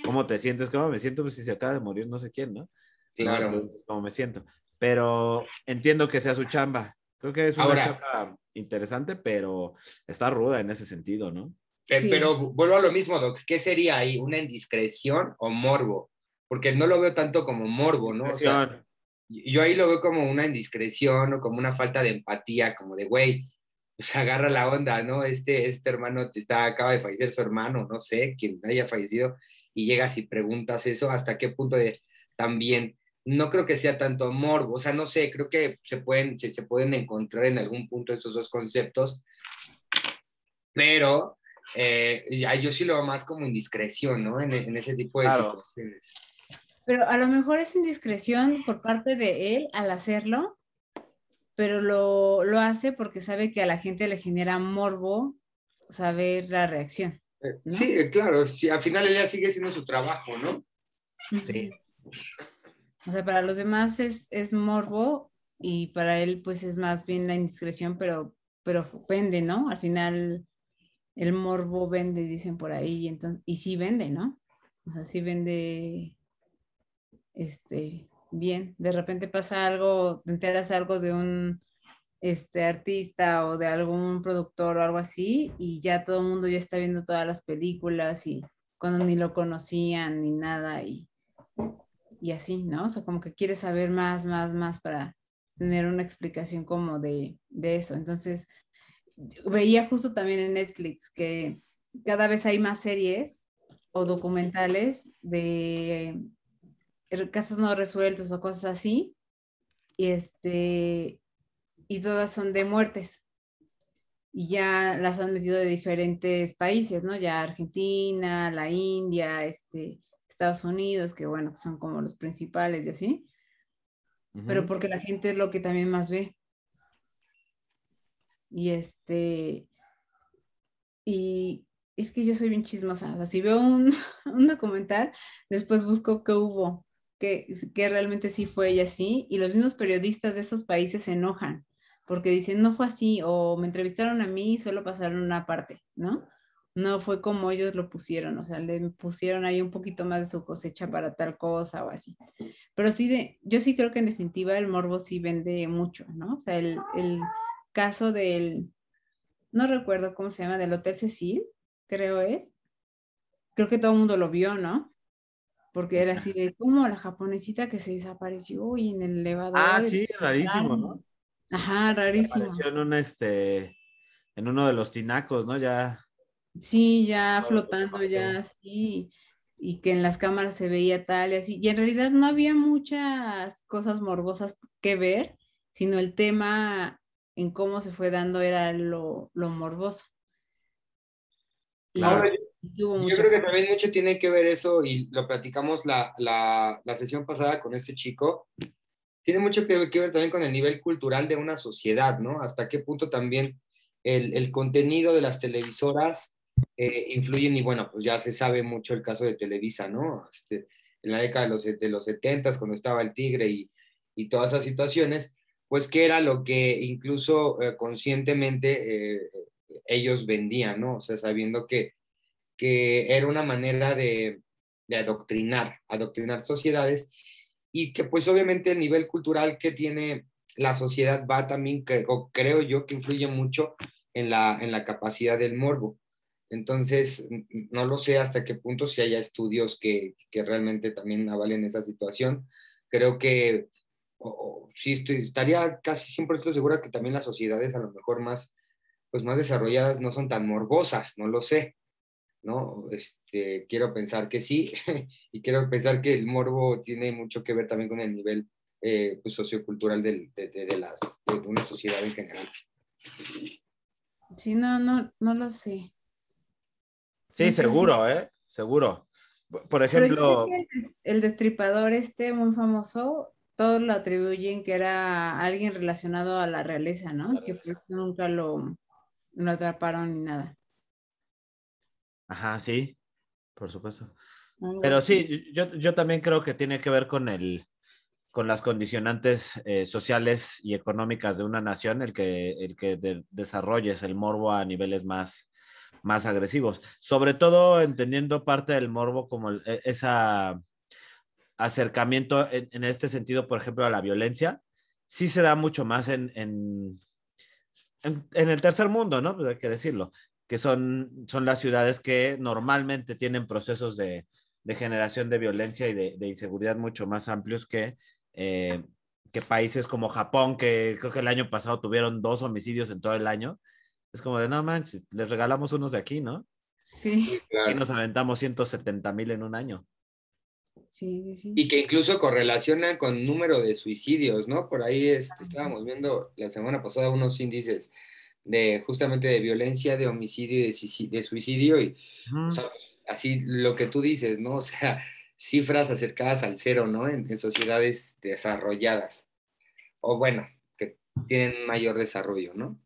¿cómo te sientes? ¿Cómo me siento? Pues si se acaba de morir no sé quién, ¿no? Claro. ¿Cómo me siento? Pero entiendo que sea su chamba. Creo que es una chamba interesante, pero está ruda en ese sentido, ¿no? Pero, vuelvo a lo mismo, Doc. ¿Qué sería ahí? ¿Una indiscreción o morbo? Porque no lo veo tanto como morbo, ¿no? O sea, yo ahí lo veo como una indiscreción o como una falta de empatía, como de, güey, pues agarra la onda, ¿no? Este, este hermano está, acaba de fallecer su hermano, no sé, quien haya fallecido, y llegas y preguntas eso, hasta qué punto de también, no creo que sea tanto morbo, o sea, no sé, creo que se pueden, se, se pueden encontrar en algún punto estos dos conceptos, pero eh, yo sí lo veo más como indiscreción, ¿no? En, en ese tipo de situaciones. Pero a lo mejor es indiscreción por parte de él al hacerlo, pero lo, lo hace porque sabe que a la gente le genera morbo saber la reacción. Eh, sí, claro, sí, al final ella sigue siendo su trabajo, ¿no? Sí. O sea, para los demás es, es morbo y para él pues es más bien la indiscreción, pero, pero vende, ¿no? Al final el morbo vende, dicen por ahí, y, entonces, y sí vende, ¿no? O sea, sí vende este, bien, de repente pasa algo, te enteras algo de un este, artista o de algún productor o algo así, y ya todo el mundo ya está viendo todas las películas y cuando ni lo conocían ni nada, y, y así, ¿no? O sea, como que quieres saber más, más, más para tener una explicación como de, de eso. Entonces, veía justo también en Netflix que cada vez hay más series o documentales de casos no resueltos o cosas así, y, este, y todas son de muertes. Y ya las han metido de diferentes países, ¿no? Ya Argentina, la India, este, Estados Unidos, que bueno, son como los principales y así. Pero porque la gente es lo que también más ve. Y este, y es que yo soy bien chismosa. O sea, si veo un, un documental, después busco qué hubo que, realmente sí fue ella así, y los mismos periodistas de esos países se enojan porque dicen, no fue así, o me entrevistaron a mí y solo pasaron una parte, ¿no? No fue como ellos lo pusieron, o sea, le pusieron ahí un poquito más de su cosecha para tal cosa o así. Pero sí, de, yo sí creo que en definitiva el morbo sí vende mucho, ¿no? O sea, el, el caso del, no recuerdo cómo se llama, del Hotel Cecil, creo es. Creo que todo el mundo lo vio, ¿no? Porque era así de como la japonesita que se desapareció y en el elevador. Ah, sí, rarísimo, ¿no? Ajá, rarísimo. Apareció en un este, en uno de los tinacos, ¿no? Ya. Sí, ya flotando, ya así, y que en las cámaras se veía tal y así. Y en realidad no había muchas cosas morbosas que ver, sino el tema en cómo se fue dando era lo, lo morboso. Ahora, yo, creo que también mucho tiene que ver eso, y lo platicamos la, la, la sesión pasada con este chico, tiene mucho que ver, que ver, también con el nivel cultural de una sociedad, ¿no? Hasta qué punto también el, el contenido de las televisoras eh, influyen y bueno, pues ya se sabe mucho el caso de Televisa, ¿no? Este, en la década de los, de los 70, cuando estaba el Tigre y, y todas esas situaciones, pues que era lo que incluso eh, conscientemente eh, ellos vendían, ¿no? O sea, sabiendo que, que era una manera de, adoctrinar, adoctrinar sociedades y que pues obviamente el nivel cultural que tiene la sociedad va también, creo, creo yo, que influye mucho en la, en la capacidad del morbo. Entonces, no lo sé hasta qué punto si haya estudios que, que realmente también avalen esa situación. Creo que o, sí estoy, estaría casi siempre estoy segura que también las sociedades a lo mejor más, pues más desarrolladas no son tan morbosas, no lo sé, ¿no? Este, quiero pensar que sí, y quiero pensar que el morbo tiene mucho que ver también con el nivel eh, pues, sociocultural de, de, de, las, de una sociedad en general. Sí, no, no, no lo sé. Sí, No sé seguro, ¿eh? Seguro. Por ejemplo, que el, el destripador este muy famoso, todos lo atribuyen que era alguien relacionado a la realeza, ¿no? La Que por realeza. eso nunca lo, lo atraparon ni nada. Ajá, sí, por supuesto. Algo Pero así. sí, yo, yo también creo que tiene que ver con el, con las condicionantes eh, sociales y económicas de una nación, el que, el que de- desarrolles el morbo a niveles más, más agresivos. Sobre todo entendiendo parte del morbo como el- e- esa acercamiento en, en este sentido, por ejemplo, a la violencia, sí se da mucho más en, en, en, en el tercer mundo, ¿no? Pues hay que decirlo, que son, son las ciudades que normalmente tienen procesos de, de generación de violencia y de, de inseguridad mucho más amplios que, eh, que países como Japón, que creo que el año pasado tuvieron dos homicidios en todo el año. Es como de, no manches, les regalamos unos de aquí, ¿no? Sí, Y nos aventamos 170 mil en un año. sí, sí, sí. Y que incluso correlaciona con número de suicidios, ¿no? Por ahí este, estábamos viendo la semana pasada unos índices de justamente de violencia, de homicidio y de, suici- de suicidio, y o sea, así lo que tú dices, ¿no? O sea, cifras acercadas al cero, ¿no? En, en sociedades desarrolladas, o bueno, que tienen mayor desarrollo, ¿no?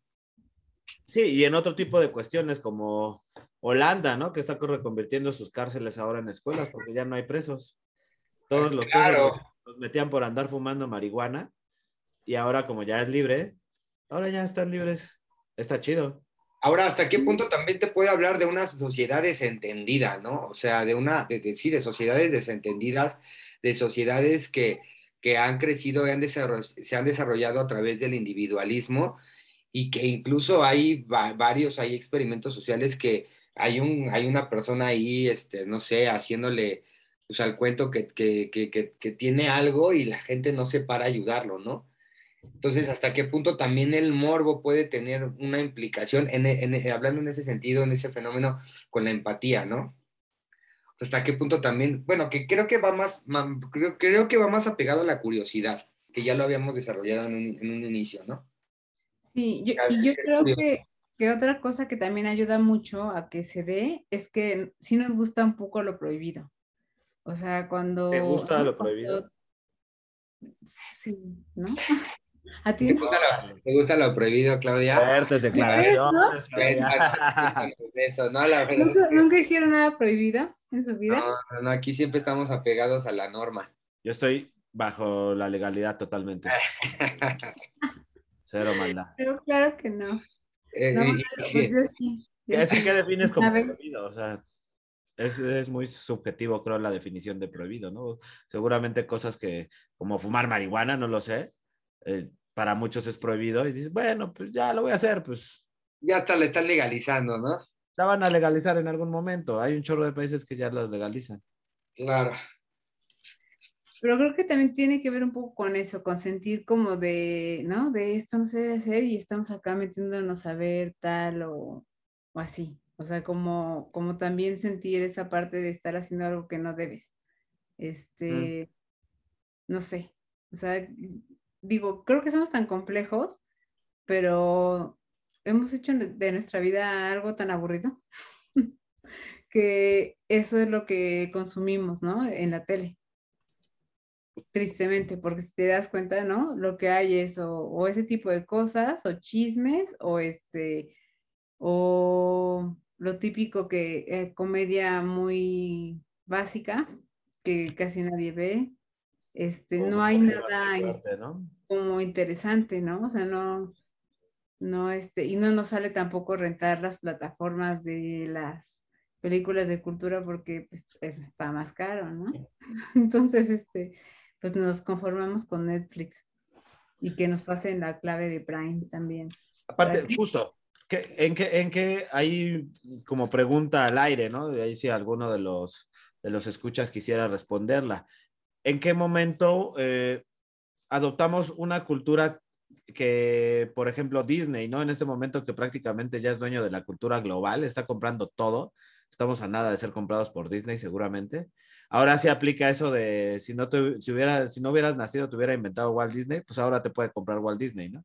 Sí, y en otro tipo de cuestiones como Holanda, ¿no? Que está reconvirtiendo sus cárceles ahora en escuelas porque ya no hay presos. Todos los Claro. presos los metían por andar fumando marihuana y ahora como ya es libre, ahora ya están libres. Está chido. Ahora, ¿hasta qué punto también te puede hablar de una sociedad desentendida, ¿no? O sea, de una, de, de- sí, de sociedades desentendidas, de sociedades que, que han crecido se han desarrollado a través del individualismo y que incluso hay va- varios, hay experimentos sociales que hay, un, hay una persona ahí, este, no sé, haciéndole pues, al cuento que, que, que, que, tiene algo y la gente no se para ayudarlo, ¿no? Entonces, ¿hasta qué punto también el morbo puede tener una implicación, en, en- hablando en ese sentido, en ese fenómeno, con la empatía, ¿no? ¿Hasta qué punto también, bueno, que creo que va más, creo, creo que va más apegado a la curiosidad, que ya lo habíamos desarrollado en un, en un inicio, ¿no? Sí, yo, y yo creo curioso. que, que otra cosa que también ayuda mucho a que se dé es que sí nos gusta un poco lo prohibido. O sea, cuando... ¿Te gusta lo Cuando- prohibido? Sí, ¿no? ¿A ti ¿Te gusta, lo, te gusta lo prohibido, Claudia? Fuertes declaraciones. ¿Nunca, es que nunca hicieron nada prohibido en su vida? no, no, no, aquí siempre estamos apegados a la norma. Yo estoy bajo la legalidad totalmente. Cero maldad. Pero claro que no. Eh, No, y- pues yo sí. yo ¿Qué, así sí. que defines como prohibido? O sea, es, es muy subjetivo, creo, la definición de prohibido, ¿no? Seguramente cosas que, como fumar marihuana, no lo sé, eh, para muchos es prohibido y dices, bueno, pues ya lo voy a hacer, pues ya hasta le están legalizando, ¿no? la van a legalizar en algún momento. Hay un chorro de países que ya las legalizan. Claro. Pero creo que también tiene que ver un poco con eso, con sentir como de, ¿no? De esto no se debe hacer y estamos acá metiéndonos a ver tal o, o así. O sea, como, como también sentir esa parte de estar haciendo algo que no debes. Este, no sé. O sea, digo, creo que somos tan complejos, pero hemos hecho de nuestra vida algo tan aburrido que eso es lo que consumimos, ¿no? En la tele. Tristemente, porque si te das cuenta, ¿no? Lo que hay es o, o ese tipo de cosas, o chismes, o este, o lo típico que eh, comedia muy básica, que casi nadie ve. Este, no hay nada como interesante, ¿no? O sea, no, no, este, y no nos sale tampoco rentar las plataformas de las películas de cultura porque pues está más caro, ¿no? Entonces, este, pues nos conformamos con Netflix y que nos pasen la clave de Prime también. Aparte, justo, ¿en, qué, ¿en qué hay como pregunta al aire, ¿no? De ahí si alguno de los, de los escuchas quisiera responderla. ¿En qué momento eh, adoptamos una cultura que, por ejemplo, Disney, ¿no? En este momento que prácticamente ya es dueño de la cultura global, está comprando todo. Estamos a nada de ser comprados por Disney, seguramente. Ahora sí aplica eso de si no, te, si, hubiera, si no hubieras nacido, te hubiera inventado Walt Disney, pues ahora te puede comprar Walt Disney, ¿no?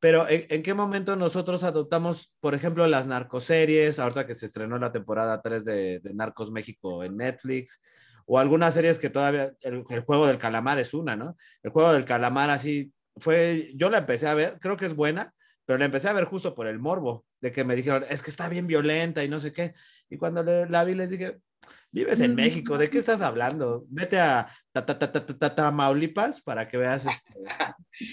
Pero ¿en, qué momento nosotros adoptamos, por ejemplo, las narcoseries, ahorita que se estrenó la temporada 3 de, Narcos México en Netflix, o algunas series que todavía, el, el, juego del calamar es una, ¿no? El juego del calamar así fue, yo la empecé a ver, creo que es buena, pero la empecé a ver justo por el morbo, de que me dijeron, es que está bien violenta y no sé qué. Y cuando la vi les dije, vives en México, ¿de qué estás hablando? Vete a Tamaulipas para que veas este,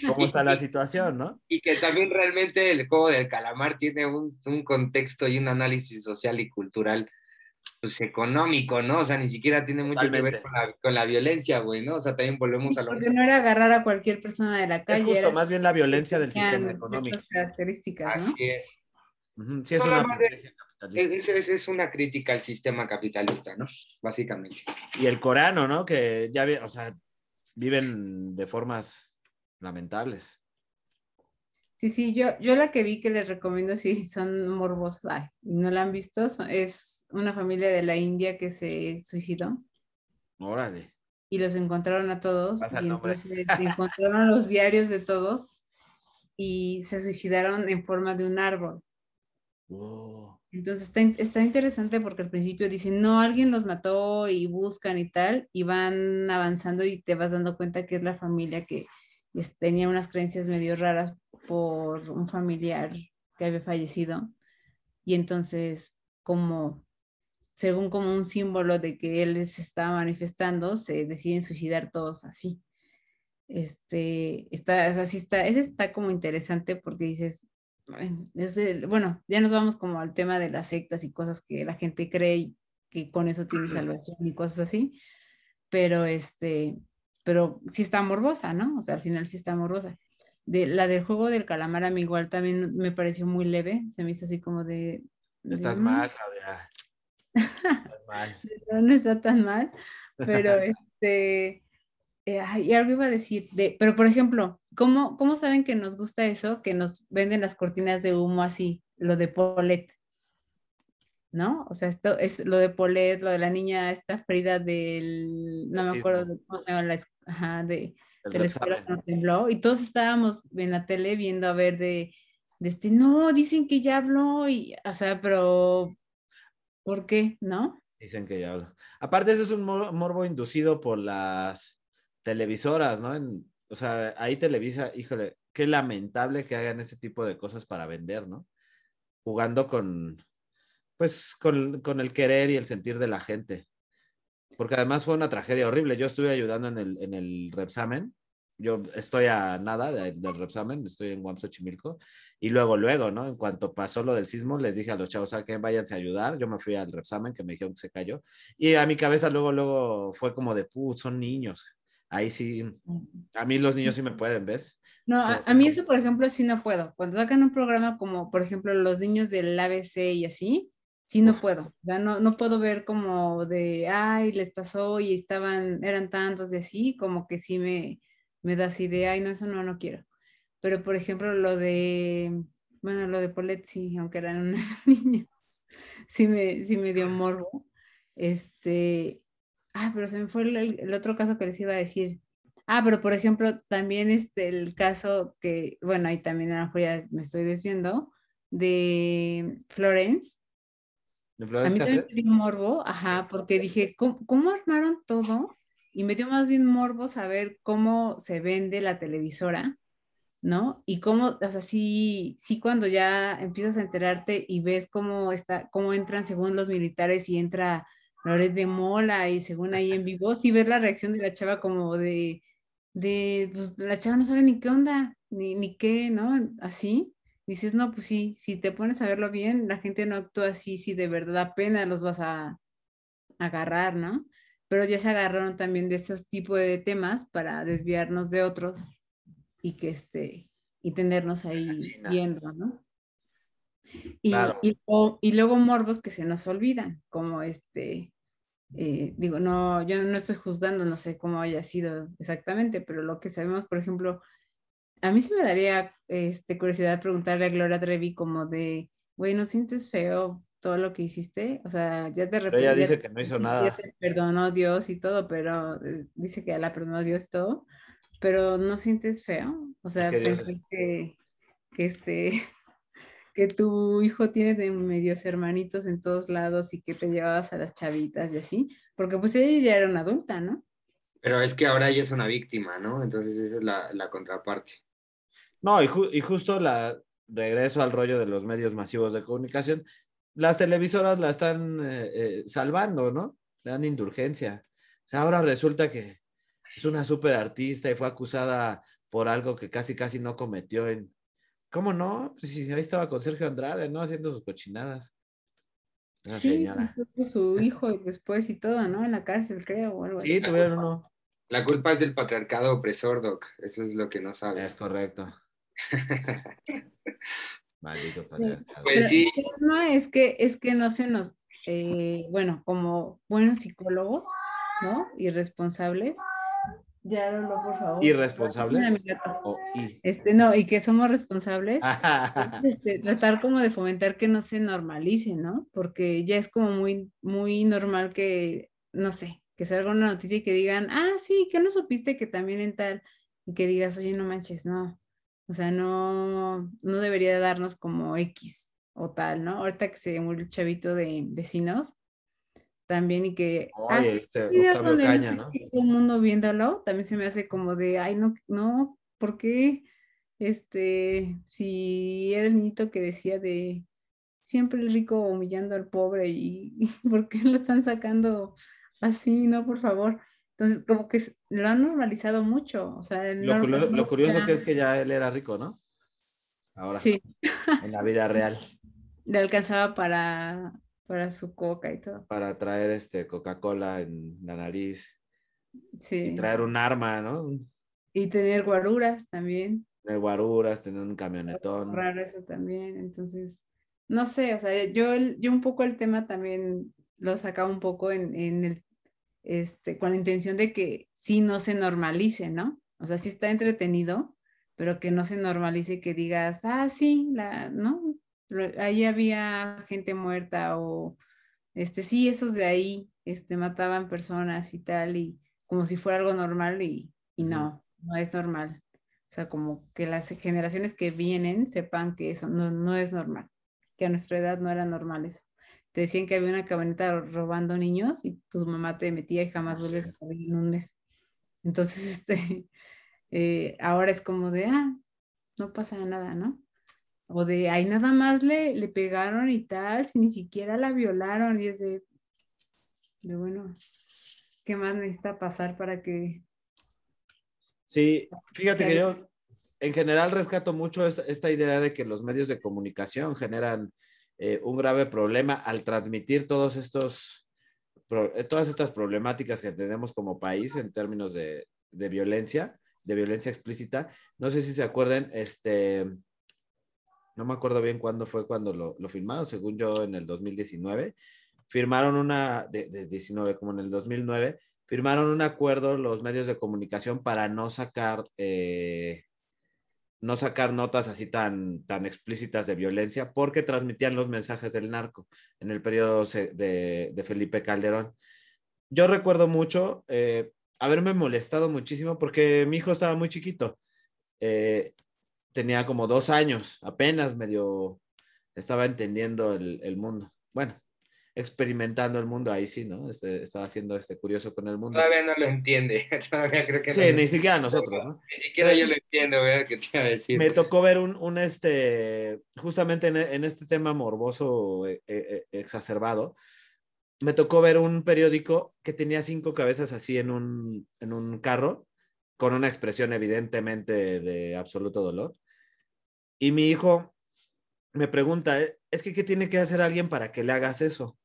cómo está la situación, ¿no? Y que también realmente el juego del calamar tiene un, un contexto y un análisis social y cultural pues, económico, ¿no? O sea, ni siquiera tiene mucho que ver con la, violencia, güey, ¿no? O sea, también volvemos a lo Porque no era agarrar a cualquier persona de la calle. Es justo, más bien la violencia del sistema económico. Características, ¿no? Así es. sí, es una, es, es, es, una crítica al sistema capitalista, ¿no? Básicamente. Y el coreano, ¿no? Que ya, o sea, viven de formas lamentables. Sí, sí, yo, yo la que vi que les recomiendo si son morbosas y no la han visto, es una familia de la India que se suicidó. Órale. Y los encontraron a todos. y entonces encontraron los diarios de todos y se suicidaron en forma de un árbol. Entonces está, está, interesante porque al principio dicen, no, alguien los mató y buscan y tal, y van avanzando y te vas dando cuenta que es la familia que tenía unas creencias medio raras por un familiar que había fallecido. Y entonces, como, según como un símbolo de que él se estaba manifestando, se deciden suicidar todos así. Este, está, así está, ese está como interesante porque dices, bueno, ya nos vamos como al tema de las sectas y cosas que la gente cree que con eso tiene salvación y cosas así, pero este, pero sí está morbosa, ¿no? O sea, al final sí está morbosa de la del juego del calamar a mí igual también me pareció muy leve, se me hizo así como de... Estás mal, Claudia. Mal. no, está tan mal, pero este... Eh, y algo iba a decir, de, pero por ejemplo, ¿cómo, ¿cómo saben que nos gusta eso? Que nos venden las cortinas de humo así, lo de Polet, ¿no? O sea, esto es lo de Polet, lo de la niña esta Frida del, no me acuerdo cómo se llama la, ajá, de, tembló y todos estábamos en la tele viendo a ver de, de este, no, dicen que ya habló y, o sea, pero ¿por qué? ¿No? Dicen que ya habló. Aparte, ese es un morbo inducido por las televisoras, ¿no? o sea, ahí Televisa, híjole, qué lamentable que hagan ese tipo de cosas para vender, ¿no? Jugando con, pues, con, con el querer y el sentir de la gente porque además fue una tragedia horrible. Yo estuve ayudando en el, en el Repsamen. Yo estoy a nada del Repsamen, estoy en Guamsochimilco. Y luego, luego, ¿no? En cuanto pasó lo del sismo, les dije a los chavos, ¿a que váyanse a ayudar? Yo me fui al Repsamen, que me dijeron que se cayó. Y a mi cabeza luego, luego fue como de, puh, son niños. Ahí sí, a mí los niños sí me pueden, ¿ves? No, a, a, mí eso, por ejemplo, sí no puedo. Cuando sacan un programa como, por ejemplo, los niños del ABC y así, sí no puedo, ya no, no puedo ver como de, ay, les pasó y estaban, eran tantos de así, como que sí me, me da así de, ay, no, eso no, no quiero. Pero, por ejemplo, lo de, bueno, lo de Polet sí, aunque eran una niña, sí me, sí me dio morbo. Este, ah, pero se me fue el, otro caso que les iba a decir. Ah, pero por ejemplo, también este, el caso que, bueno, ahí también a lo mejor ya me estoy desviando, de Florence, a mí también me dio morbo, ajá, porque dije, ¿cómo, armaron todo? Y me dio más bien morbo saber cómo se vende la televisora, ¿no? Y cómo, o sea, sí, sí cuando ya empiezas a enterarte y ves cómo está, cómo entran según los militares y entra Loret de Mola y según ahí en vivo, sí ves la reacción de la chava como de, de, pues la chava no sabe ni qué onda, ni, ni qué, ¿no? Así. Dices, no, pues sí, si te pones a verlo bien, la gente no actúa así, si de verdad apenas los vas a agarrar, ¿no? Pero ya se agarraron también de esos tipos de temas para desviarnos de otros y que este, y tenernos ahí viendo, ¿no? Y, y, luego morbos que se nos olvidan, como este, eh, digo, no, yo no estoy juzgando, no sé cómo haya sido exactamente, pero lo que sabemos, por ejemplo, a mí sí me daría este, curiosidad preguntarle a Gloria Trevi como de, güey, ¿no sientes feo todo lo que hiciste? O sea, ya te Pero ella dice que no hizo nada. perdonó Dios y todo, pero dice que ya la perdonó Dios y todo, pero ¿no sientes feo? O sea, que, que, este, que tu hijo tiene de medios hermanitos en todos lados y que te llevabas a las chavitas y así, porque pues ella ya era una adulta, ¿no? Pero es que ahora ella es una víctima, ¿no? Entonces esa es la, la contraparte. No, y, y, justo la regreso al rollo de los medios masivos de comunicación, las televisoras la están eh, eh, salvando, ¿no? Le dan indulgencia. O sea, ahora resulta que es una súper artista y fue acusada por algo que casi casi no cometió en... ¿Cómo no? Pues ahí estaba con Sergio Andrade, ¿no? Haciendo sus cochinadas. sí, su hijo después y todo, ¿no? En la cárcel, creo, o algo Sí, tuvieron uno. La culpa es del patriarcado opresor, Doc. Eso es lo que no sabes. Es correcto. Maldito patriarcado. Pues sí. No, es que, es que no se nos, eh, bueno, como buenos psicólogos, ¿no? Y responsables, ya lo por favor. ¿Irresponsables? Este, no, y que somos responsables. este, tratar como de fomentar que no se normalice, ¿no? Porque ya es como muy, muy normal que, no sé, que salga una noticia y que digan, ah, sí, que no supiste que también en tal, y que digas, oye, no manches, no. O sea, no, no debería darnos como X o tal, ¿no? Ahorita que se murió el chavito de vecinos, también y que ah, este, Caña, ¿no? todo el mundo viéndolo, también se me hace como de, ay, no, no, ¿por qué? Este, si era el niñito que decía de siempre el rico humillando al pobre y, y ¿por qué lo están sacando así? No, por favor. Entonces, como que lo han normalizado mucho. O sea, lo, curioso, lo curioso que es que ya él era rico, ¿no? Ahora. Sí. En la vida real. Le alcanzaba para para su coca y todo. Para traer este Coca-Cola en la nariz. Sí. Y traer un arma, ¿no? Y tener guaruras también. Tener guaruras, tener un camionetón. Raro eso también. Entonces, no sé, o sea, yo, yo un poco el tema también lo sacaba un poco en, en el, este, con la intención de que sí no se normalice, ¿no? O sea, sí está entretenido, pero que no se normalice que digas, ah, sí, la, ¿no? ahí había gente muerta o, este, sí, esos de ahí, este, mataban personas y tal, y como si fuera algo normal y, y no, no es normal. O sea, como que las generaciones que vienen sepan que eso no, no es normal, que a nuestra edad no era normal eso. Te decían que había una camioneta robando niños y tu mamá te metía y jamás vuelves a salir en un mes. Entonces, este, eh, ahora es como de, ah, no pasa nada, ¿no? O de ahí nada más le, le pegaron y tal, si ni siquiera la violaron. Y es de, de bueno, ¿qué más necesita pasar para que... Sí, fíjate que yo en general rescato mucho esta, idea de que los medios de comunicación generan eh, un grave problema al transmitir todos estos, eh, todas estas problemáticas que tenemos como país en términos de, de violencia, de violencia explícita. No sé si se acuerdan, este, no me acuerdo bien cuándo fue cuando lo, lo firmaron, según yo en el 2019, firmaron una, de, de 19, como en el 2009, firmaron un acuerdo los medios de comunicación para no sacar, eh, no sacar notas así tan, tan explícitas de violencia porque transmitían los mensajes del narco en el periodo de, Felipe Calderón. Yo recuerdo mucho eh, haberme molestado muchísimo porque mi hijo estaba muy chiquito. Eh, tenía como dos años, apenas medio estaba entendiendo el, mundo. Bueno, experimentando el mundo, ahí sí, ¿no? Este, estaba haciendo este curioso con el mundo. Todavía no lo entiende, todavía creo que Sí, no. ni siquiera nosotros, ¿no? Ni siquiera yo lo entiendo, ¿verdad? ¿Qué te iba a decir? Me tocó ver un, un este, justamente en, en este tema morboso eh, eh, exacerbado, me tocó ver un periódico que tenía cinco cabezas así en un, en un carro, con una expresión evidentemente de absoluto dolor. Y mi hijo me pregunta, "Eh, es que ¿qué tiene que hacer alguien para que le hagas eso?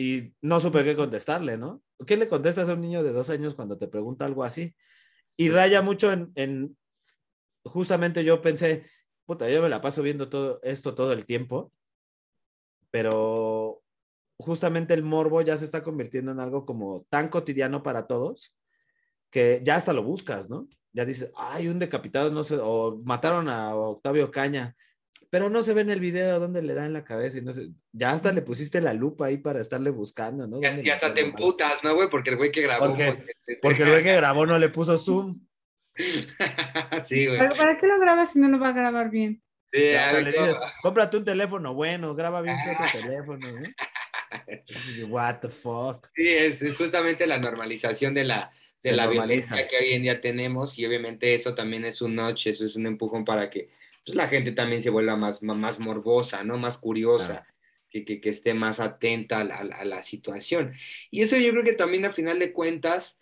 Y no supe qué contestarle, ¿no? ¿Qué le contestas a un niño de dos años cuando te pregunta algo así? Y raya mucho en, en justamente yo pensé, puta, yo me la paso viendo todo esto todo el tiempo, pero justamente el morbo ya se está convirtiendo en algo como tan cotidiano para todos que ya hasta lo buscas, ¿no? Ya dices, hay un decapitado, no sé, o mataron a Octavio Caña, pero no se ve en el video dónde le dan la cabeza y no sé, ya hasta le pusiste la lupa ahí para estarle buscando, ¿no? Y hasta- ¿Dónde y le hasta te emputas, ¿no, güey? Porque el güey que grabó. Porque- Porque el güey que grabó no le puso zoom. sí, güey. ¿Para, para qué lo grabas si no lo va a grabar bien? Sí, Ya, o sea, algo- le dices, cómprate un teléfono bueno, graba bien tu teléfono, ¿no? Y, What the fuck. Sí, es, es justamente la normalización de la, de Se la normaliza. violencia que hoy en día tenemos y obviamente eso también es un noche, eso es un empujón para que pues, la gente también se vuelva más, más, morbosa, ¿no? Más curiosa, que, que, que esté más atenta a la, a la situación. Y eso yo creo que también a final de cuentas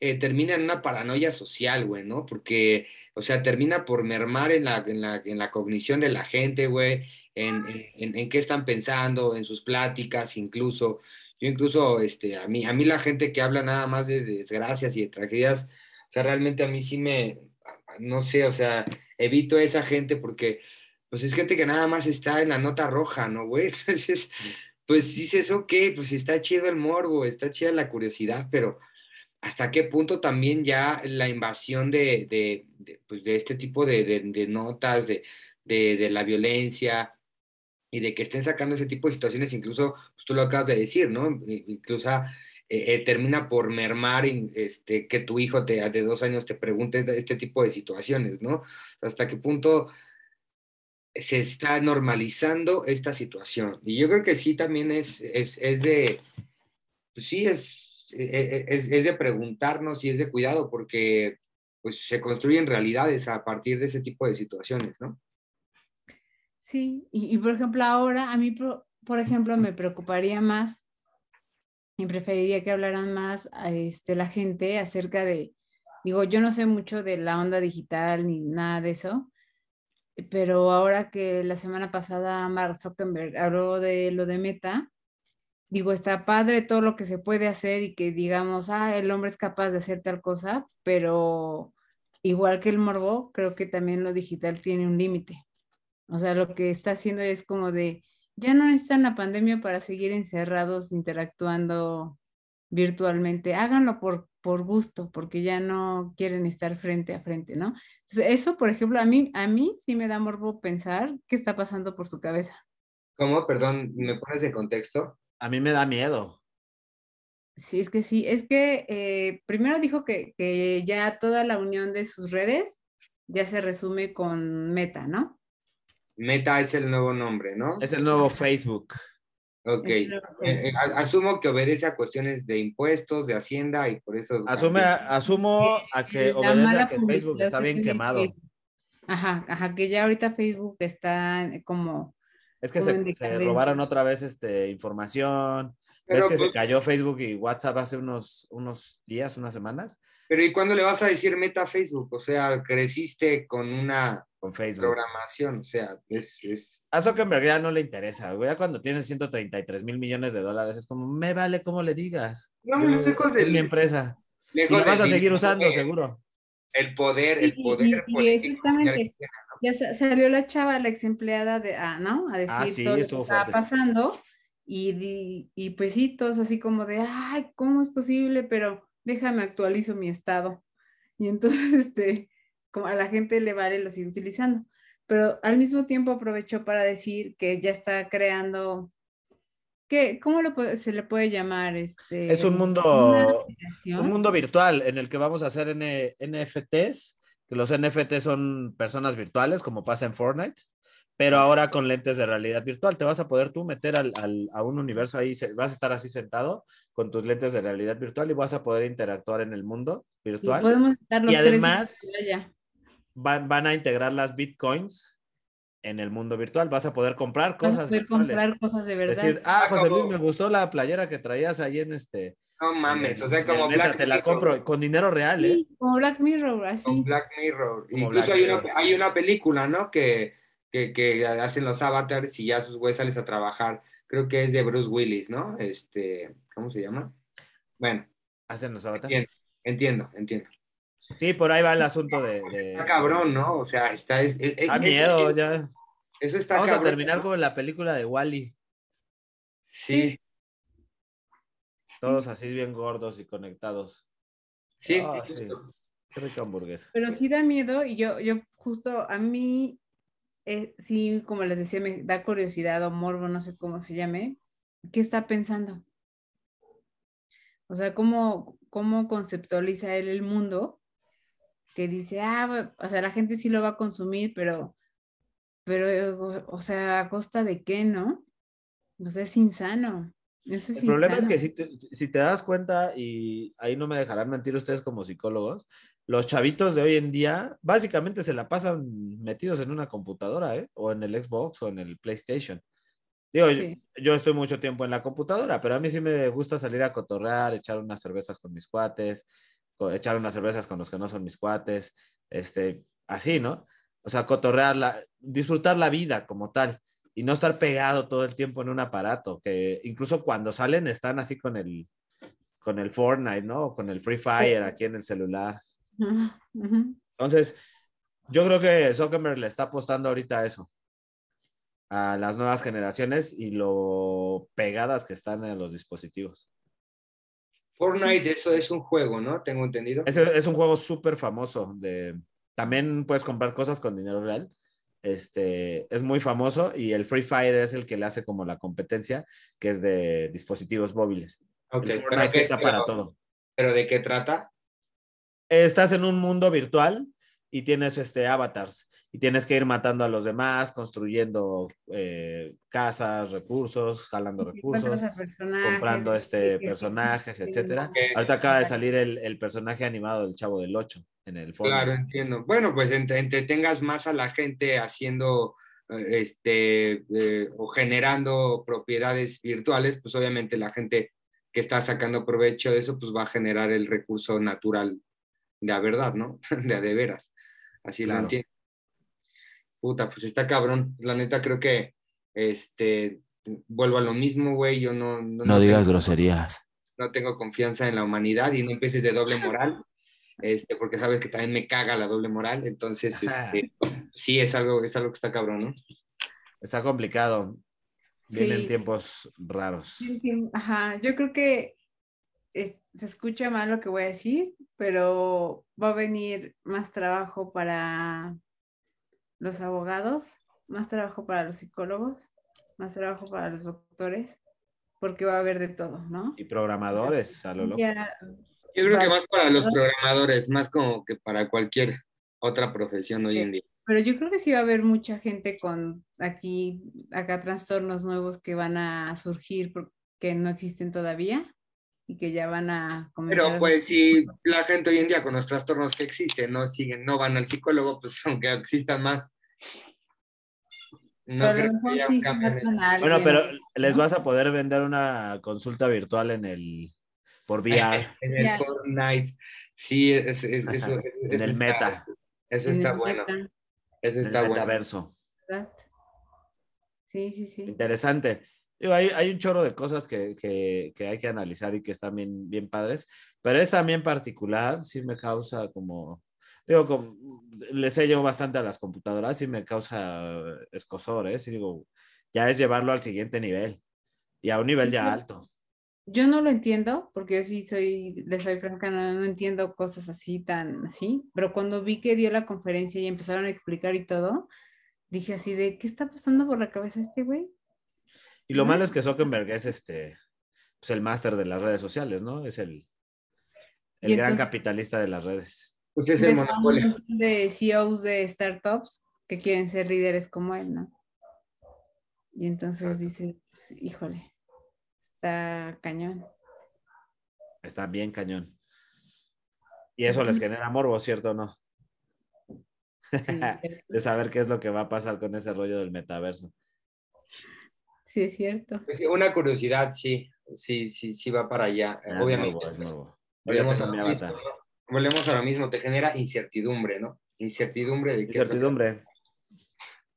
eh, termina en una paranoia social, güey, ¿no? Porque, o sea, termina por mermar en la, en la, en la cognición de la gente, güey, en, en, en, en qué están pensando, en sus pláticas, incluso. Yo incluso, este, a mí, a mí la gente que habla nada más de desgracias y de tragedias, o sea, realmente a mí sí me, no sé, o sea, evito a esa gente porque, pues es gente que nada más está en la nota roja, ¿no, güey? Entonces, pues dices, ok, pues está chido el morbo, está chida la curiosidad, pero hasta qué punto también ya la invasión de, de, pues de este tipo de, notas, de, de, la violencia, y de que estén sacando ese tipo de situaciones, incluso, pues tú lo acabas de decir, ¿no? Incluso eh, eh, termina por mermar este, que tu hijo de dos años te pregunte este tipo de situaciones, ¿no? Hasta qué punto se está normalizando esta situación. Y yo creo que sí también es, es, de, pues sí, es, es, es, de preguntarnos y es de cuidado, porque pues se construyen realidades a partir de ese tipo de situaciones, ¿no? Sí, y, por ejemplo ahora a mí, por, ejemplo, me preocuparía más y preferiría que hablaran más a este, la gente acerca de, digo, yo no sé mucho de la onda digital ni nada de eso, pero ahora que la semana pasada Mark Zuckerberg habló de lo de Meta, digo, está padre todo lo que se puede hacer y que digamos, ah, el hombre es capaz de hacer tal cosa, pero igual que el morbo, creo que también lo digital tiene un límite. O sea, lo que está haciendo es como de, ya no necesitan la pandemia para seguir encerrados interactuando virtualmente, háganlo por, por gusto, porque ya no quieren estar frente a frente, ¿no? Entonces, eso, por ejemplo, a mí, a mí sí me da morbo pensar qué está pasando por su cabeza. ¿Cómo? Perdón, ¿me pones en contexto? A mí me da miedo. Sí, es que sí, es que eh, primero dijo que, que ya toda la unión de sus redes ya se resume con Meta, ¿no? Meta es el nuevo nombre, ¿no? Es el nuevo Facebook. Ok. Eh, eh, asumo que obedece a cuestiones de impuestos, de Hacienda y por eso. Asume, asumo a que obedece a que Facebook está bien quemado. Ajá, ajá, que ya ahorita Facebook está como. Es que se, se robaron otra vez este, información. Pero, ¿Ves que pues- se cayó Facebook y WhatsApp hace unos, unos días, unas semanas? Pero ¿y cuándo le vas a decir Meta a Facebook? O sea, creciste con una Con Facebook. programación, o sea, es, es... A Zuckerberg ya no le interesa, güey. Ya cuando tienes 133 mil millones de dólares, es como, me vale como le digas. No, Yo- lejos del- mi empresa. Y lo vas a seguir usando, güey. seguro. El poder, el Y- poder y- y exactamente. Ya sa- salió la chava, la ex empleada de, ah, ¿no? A decir Ah, sí, todo lo que estuvo estaba fuerte. pasando. Y, y pues sí, todos así como de, ay, ¿cómo es posible? Pero déjame actualizo mi estado. Y entonces, este, como a la gente le vale, lo sigue utilizando. Pero al mismo tiempo aprovechó para decir que ya está creando, ¿qué, ¿cómo lo se le puede llamar? Este, Es un mundo, un mundo virtual en el que vamos a hacer N- NFTs, que los NFT son personas virtuales, como pasa en Fortnite, pero ahora con lentes de realidad virtual. Te vas a poder tú meter al, al, a un universo ahí, vas a estar así sentado con tus lentes de realidad virtual y vas a poder interactuar en el mundo virtual. Y, y además van, van, a integrar las bitcoins en el mundo virtual. Vas a poder comprar cosas. Vas a poder comprar cosas de verdad. Decir, ah, José Luis, me gustó la playera que traías ahí en este. No mames, o sea, como Black Te la compro con dinero real, ¿eh? como Black Mirror, así. Con Black Mirror. Incluso hay, Una, hay una película, ¿no? Que, que, que, hacen los avatars y ya sus güeyes sales a trabajar. Creo que es de Bruce Willis, ¿no? Este, ¿cómo se llama? Bueno. ¿Hacen los avatars? Entiendo, entiendo. entiendo. Sí, por ahí va el asunto de. de... Está cabrón, ¿no? O sea, está. Es, es, da miedo, es, ya. Eso está Vamos cabrón, a terminar ¿no? como en la película de Wally. Sí. Todos así bien gordos y conectados. Sí, oh, sí. Qué rica hamburguesa. Pero sí da miedo y yo, yo justo a mí, eh, sí, como les decía, me da curiosidad o morbo, no sé cómo se llame. ¿Qué está pensando? O sea, ¿cómo, cómo conceptualiza él el mundo? Que dice, ah, o sea, la gente sí lo va a consumir, pero, pero, o, o sea, ¿a costa de qué, no? O sea, es insano. Eso el problema es que si te, si te das cuenta, y ahí no me dejarán mentir ustedes como psicólogos, los chavitos de hoy en día básicamente se la pasan metidos en una computadora, ¿eh? O en el Xbox o en el PlayStation. Digo, sí. yo, yo, estoy mucho tiempo en la computadora, pero a mí sí me gusta salir a cotorrear, echar unas cervezas con mis cuates, echar unas cervezas con los que no son mis cuates, este, así, ¿no? O sea, cotorrear, la, disfrutar la vida como tal y no estar pegado todo el tiempo en un aparato, que incluso cuando salen están así con el, con el Fortnite, ¿no? O con el Free Fire aquí en el celular. Entonces, yo creo que Zuckerberg le está apostando ahorita a eso, a las nuevas generaciones y lo pegadas que están en los dispositivos. Fortnite, sí. eso es un juego, ¿no? Tengo entendido. Es, es un juego súper famoso. De, también puedes comprar cosas con dinero real. Este, es muy famoso y el Free Fire es el que le hace como la competencia, que es de dispositivos móviles. Okay, el Fortnite está pero, para todo. ¿Pero de qué trata? Estás en un mundo virtual y tienes este, avatars y tienes que ir matando a los demás, construyendo eh, casas, recursos, jalando recursos, comprando este, personajes, etcétera. Okay. Ahorita acaba de salir el, el, personaje animado del Chavo del 8 en el Fortnite. Claro, entiendo. Bueno, pues entretengas más a la gente haciendo este eh, o generando propiedades virtuales, pues obviamente la gente que está sacando provecho de eso, pues va a generar el recurso natural de la verdad, ¿no? De a de veras. Así claro. lo entiendo. Puta, pues está cabrón. La neta creo que este vuelvo a lo mismo, güey. Yo no. No, no digas tengo, groserías. No tengo confianza en la humanidad y no empieces de doble moral. Este, porque sabes que también me caga la doble moral. Entonces, este, sí, es algo, es algo que está cabrón, ¿no? Está complicado. Vienen sí. tiempos raros. Ajá, yo creo que es, se escucha mal lo que voy a decir, pero va a venir más trabajo para los abogados, más trabajo para los psicólogos, más trabajo para los doctores, porque va a haber de todo, ¿no? Y programadores, a lo loco. Ya, Yo creo que más para los programadores, más como que para cualquier otra profesión hoy en día. Pero yo creo que sí va a haber mucha gente con aquí, acá trastornos nuevos que van a surgir porque no existen todavía y que ya van a comenzar Pero pues a... si la gente hoy en día con los trastornos que existen no siguen, no van al psicólogo, pues aunque existan más. No pero creo que sí bueno, pero les vas a poder vender una consulta virtual en el por VR. en el yeah. Fortnite. Sí, es, es, es, eso, en el está, meta. Eso está el bueno. Meta. Eso en está el bueno. metaverso. ¿verdad? Sí, sí, sí. Interesante. Digo, hay, hay, un chorro de cosas que, que, que, hay que analizar y que están bien, bien padres, pero esta también particular sí me causa como, digo, como, le sé yo bastante a las computadoras y me causa escosor, ¿eh? Sí, digo, ya es llevarlo al siguiente nivel y a un nivel sí, ya alto. Yo no lo entiendo, porque yo sí soy, le soy franca, no, no entiendo cosas así tan así, pero cuando vi que dio la conferencia y empezaron a explicar y todo, dije así de, ¿qué está pasando por la cabeza este güey? Y lo malo es que Zuckerberg es este, pues el máster de las redes sociales, ¿no? Es el, el gran capitalista de las redes. Usted es el monopolio. de CEOs de startups que quieren ser líderes como él, ¿no? Y entonces Exacto. dices, híjole, está cañón. Está bien cañón. Y eso les genera morbo, ¿cierto o no? Sí, de saber qué es lo que va a pasar con ese rollo del metaverso. Sí, es cierto. Sí, una curiosidad, sí, sí, sí, sí va para allá. Ah, Obviamente. Es morbo, es ya volvemos, a lo mismo. Volvemos a lo mismo, te genera incertidumbre, ¿no? Incertidumbre de que- Incertidumbre.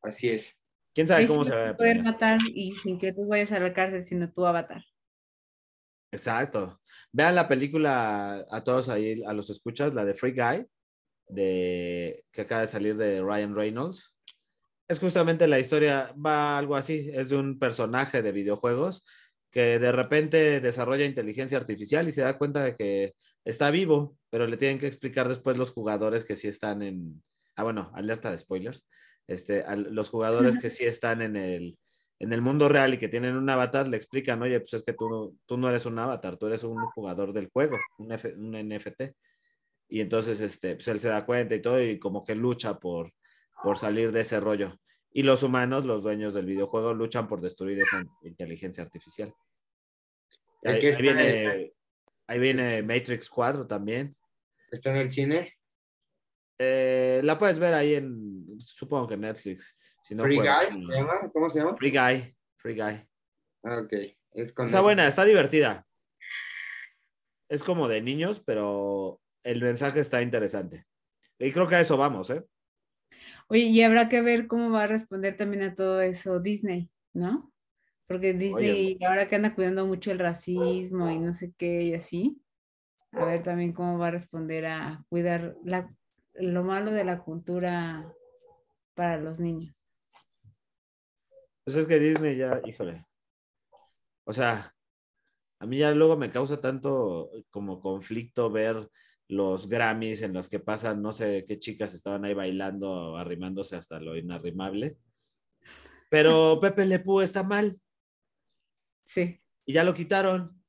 Así es. ¿Quién sabe cómo sí se va a poder matar y sin que tú vayas a la cárcel, sino tu avatar. Exacto. Vean la película a todos ahí, a los escuchas, la de Free Guy, de, que acaba de salir de Ryan Reynolds. Es justamente la historia, va algo así, es de un personaje de videojuegos que de repente desarrolla inteligencia artificial y se da cuenta de que está vivo, pero le tienen que explicar después los jugadores que sí están en, ah bueno, alerta de spoilers, este, a los jugadores que sí están en el, en el mundo real y que tienen un avatar, le explican, oye, pues es que tú, no- tú no eres un avatar, tú eres un jugador del juego, un, F- un NFT. Y entonces, este, pues él se da cuenta y todo, y como que lucha por, por salir de ese rollo. Y los humanos, los dueños del videojuego, luchan por destruir esa inteligencia artificial. ¿De Ahí, ahí viene, ahí viene Matrix 4 también. ¿Está en el cine? Eh, la puedes ver ahí en, supongo que Netflix. Si no, Free Guy, en- ¿se llama? ¿Cómo se llama? Free Guy. Free Guy. Ah, ok. Es con Está buena, está divertida. Es como de niños, pero el mensaje está interesante. Y creo que a eso vamos, ¿eh? Oye, y habrá que ver cómo va a responder también a todo eso Disney, ¿no? Porque Disney ahora que anda cuidando mucho el racismo y no sé qué y así, a ver también cómo va a responder a cuidar la, lo malo de la cultura para los niños. Pues es que Disney ya, híjole. O sea, a mí ya luego me causa tanto como conflicto ver los Grammys en los que pasan, no sé qué chicas estaban ahí bailando, arrimándose hasta lo inarrimable. Pero Pepe Le Pew está mal Sí. y ya lo quitaron.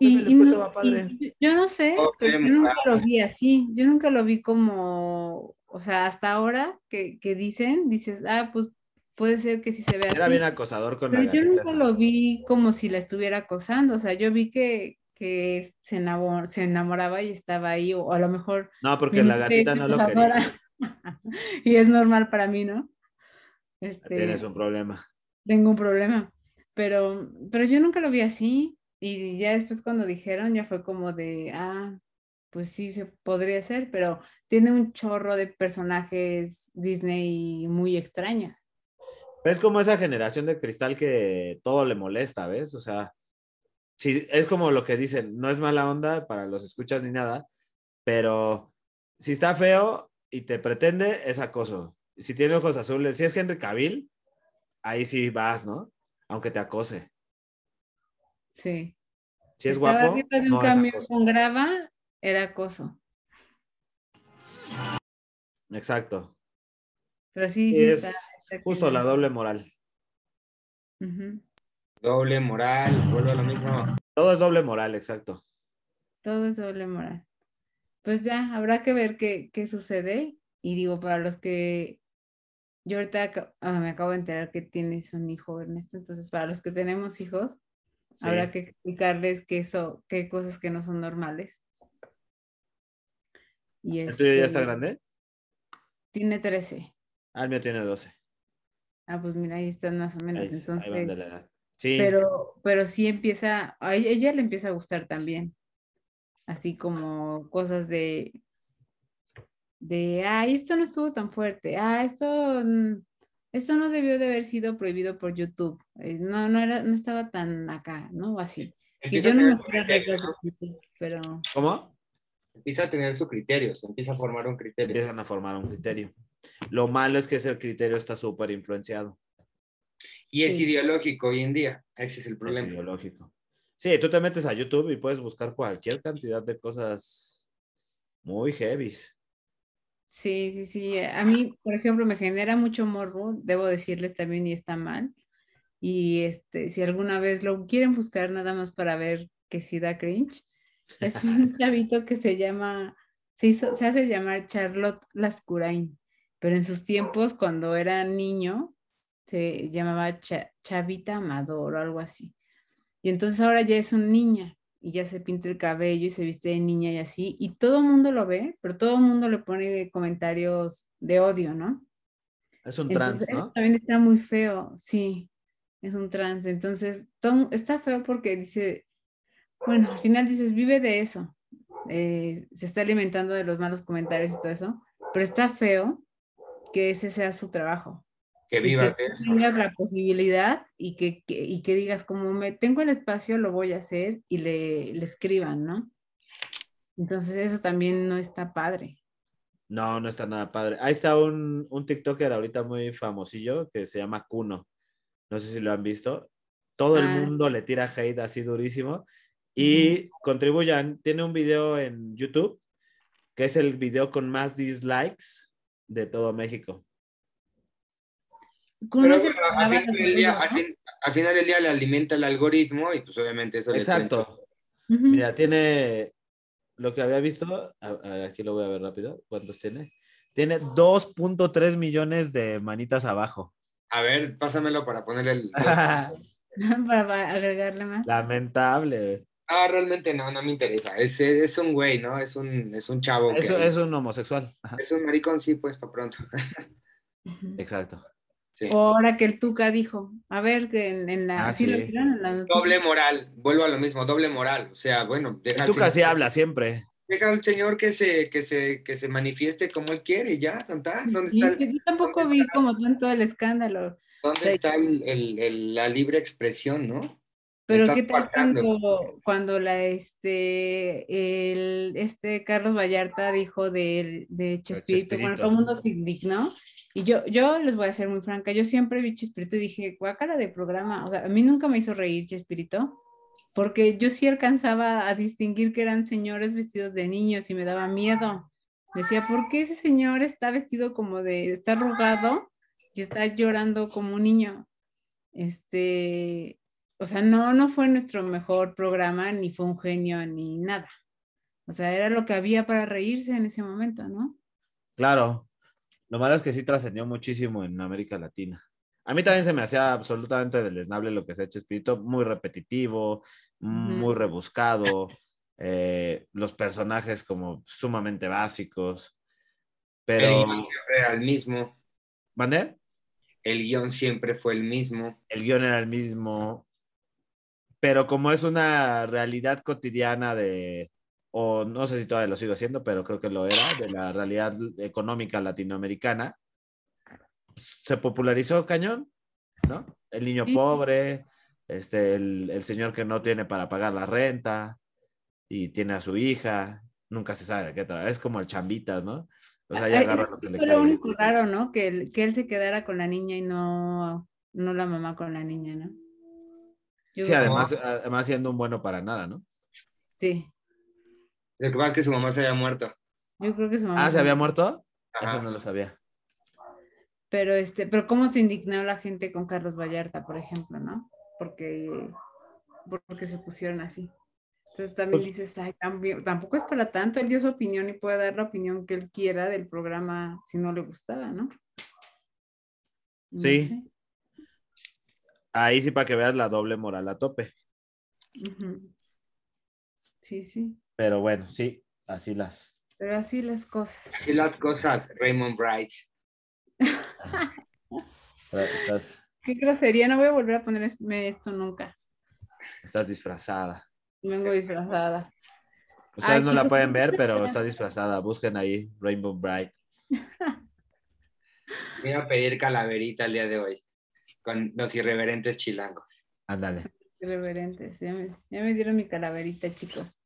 Y, y no- estaba padre. y yo- no sé, Oh, pero yo nunca lo vi así. Yo nunca lo vi como, o sea, hasta ahora que, que dicen, dices, ah, pues puede ser que sí se vea Era así. bien acosador con Pero la yo gatita nunca lo vi como si la estuviera acosando, o sea, yo vi que, que se enamor- se enamoraba y estaba ahí, o a lo mejor No, porque la gatita no lo quería. Y es normal para mí, ¿no? Este, Tienes un problema. tengo un problema, pero, pero yo nunca lo vi así, y ya después cuando dijeron, ya fue como de, ah, pues sí, se podría ser, pero tiene un chorro de personajes Disney muy extrañas. Es como esa generación de cristal que todo le molesta, ¿ves? O sea, sí, es como lo que dicen, no es mala onda para los escuchas ni nada, pero si está feo y te pretende, es acoso. Si tiene ojos azules, si es Henry Cavill, ahí sí vas, ¿no? Aunque te acose. Sí. Si es Estaba guapo, de un no camión con grava, era acoso. Exacto. Pero sí, sí es está, está justo la doble moral. Doble moral, vuelve a lo mismo. Todo es doble moral, exacto. Todo es doble moral. Pues ya, habrá que ver qué, qué sucede. Y digo, para los que yo ahorita ah, me acabo de enterar que tienes un hijo, Ernesto. Entonces, para los que tenemos hijos, Sí. habrá que explicarles que eso, qué hay cosas que no son normales. Y ¿El tuyo ya está grande? Tiene 13. Ah, el mío tiene 12. Ah, pues mira, ahí están más o menos. Ahí, ahí van Entonces, de la edad. Sí. Pero, pero sí empieza, a ella, ella le empieza a gustar también. Así como cosas de, de, ay, esto no estuvo tan fuerte, ah, esto, mm, esto no debió de haber sido prohibido por YouTube, eh, no, no era, no estaba tan acá, ¿no? O así. Empieza yo no me YouTube, pero ¿Cómo? Empieza a tener su criterio, se empieza a formar un criterio. empiezan a formar un criterio. Lo malo es que ese criterio está súper influenciado. Y es Sí. ideológico hoy en día, ese es el Es problema. ideológico. Sí, tú te metes a YouTube y puedes buscar cualquier cantidad de cosas muy heavies. sí, sí, sí. A mí, por ejemplo, me genera mucho morbo, debo decirles también, y está mal. Y este, si alguna vez lo quieren buscar nada más para ver que sí da cringe, es un chavito que se llama se, hizo, se hace llamar Charlotte Lascurain, pero en sus tiempos, cuando era niño, se llamaba Chavita Amador o algo así. Y entonces ahora ya es una niña y ya se pinta el cabello y se viste de niña y así, y todo el mundo lo ve, pero todo el mundo le pone comentarios de odio, ¿no? Es un trans, ¿no? También está muy feo, sí, es un trans. Entonces, está feo porque dice, bueno, al final dices, vive de eso, eh, se está alimentando de los malos comentarios y todo eso, pero está feo que ese sea su trabajo. Que viva que tengas la posibilidad y que, y que digas, como me tengo el espacio, lo voy a hacer y le, le escriban, ¿no? Entonces eso también no está padre. No, no está nada padre. Ahí está un, un TikToker ahorita muy famosillo que se llama Kuno. No sé si lo han visto. Todo el ah. mundo le tira hate así durísimo. Y contribuyan. Tiene un video en YouTube que es el video con más dislikes de todo México. Pero, al, final del día, le alimenta el algoritmo y pues obviamente eso Exacto. Mira, tiene lo que había visto, aquí lo voy a ver rápido, ¿cuántos tiene? Tiene 2.3 millones de manitas abajo. A ver, pásamelo para poner el... para agregarle más. Lamentable. Ah, realmente no, no me interesa. Es, es un güey, ¿no? Es un, es un chavo. Eso, es un homosexual. Es un maricón, sí, pues, para pronto. Exacto. Ahora que el Tuca dijo, a ver, que en, la, ah, Doble moral, vuelvo a lo mismo, doble moral. O sea, bueno, deja el Tuca sí habla siempre. Deja al señor que se, que se, que se manifieste como él quiere, ya, tanta. ¿Dónde está yo tampoco vi como tanto el escándalo. ¿Dónde está el, la libre expresión, no? Pero qué tal cuando, cuando, la este el este Carlos Vallarta dijo de, de Chespirito, bueno, todo el mundo se indignó. Y yo, yo les voy a ser muy franca, yo siempre vi Chespirito y dije, guácala de programa, o sea, a mí nunca me hizo reír Chespirito, porque yo sí alcanzaba a distinguir que eran señores vestidos de niños y me daba miedo. Decía, ¿por qué ese señor está vestido como de, está arrugado y está llorando como un niño? Este, o sea, no, no fue nuestro mejor programa, ni fue un genio, ni nada. O sea, era lo que había para reírse en ese momento, ¿no? Claro. Lo malo es que sí trascendió muchísimo en América Latina. A mí también se me hacía absolutamente deleznable lo que se ha hecho espíritu, muy repetitivo, muy rebuscado, eh, los personajes como sumamente básicos. Pero... El guion siempre era el mismo. ¿Mandé? El guion siempre fue el mismo. El guion era el mismo pero como es una realidad cotidiana de, o no sé si todavía lo sigo haciendo, pero creo que lo era, de la realidad económica latinoamericana, pues, se popularizó cañón, ¿no? El niño pobre, este, el, señor que no tiene para pagar la renta y tiene a su hija, nunca se sabe de qué trae, es como el chambitas, ¿no? O sea, ya agarra lo que le lo único raro, ¿no? Que, que él se quedara con la niña y no, no la mamá con la niña, ¿no? sí, además, además siendo un bueno para nada, ¿no? Sí. Lo que pasa es que su mamá se había muerto. Yo creo que su mamá. Ah, ¿se había muerto? Eso no lo sabía. Pero este, pero cómo se indignó la gente con Carlos Vallarta, por ejemplo, ¿no? Porque, porque se pusieron así. Entonces también pues dices, ay, tampoco es para tanto, él dio su opinión y puede dar la opinión que él quiera del programa si no le gustaba, ¿no? sí. Ahí sí para que veas la doble moral a tope. Sí, sí. Pero bueno, sí, así las. Pero así las cosas. Así las cosas, Raymond Bright. Qué grosería, no voy a volver a ponerme esto nunca. Estás disfrazada. Vengo disfrazada. Ustedes no la pueden ver, pero está disfrazada. Busquen ahí Rainbow Bright. Voy a pedir calaverita el día de hoy con los irreverentes chilangos. Ándale. Irreverentes, ya me, dieron mi calaverita, chicos.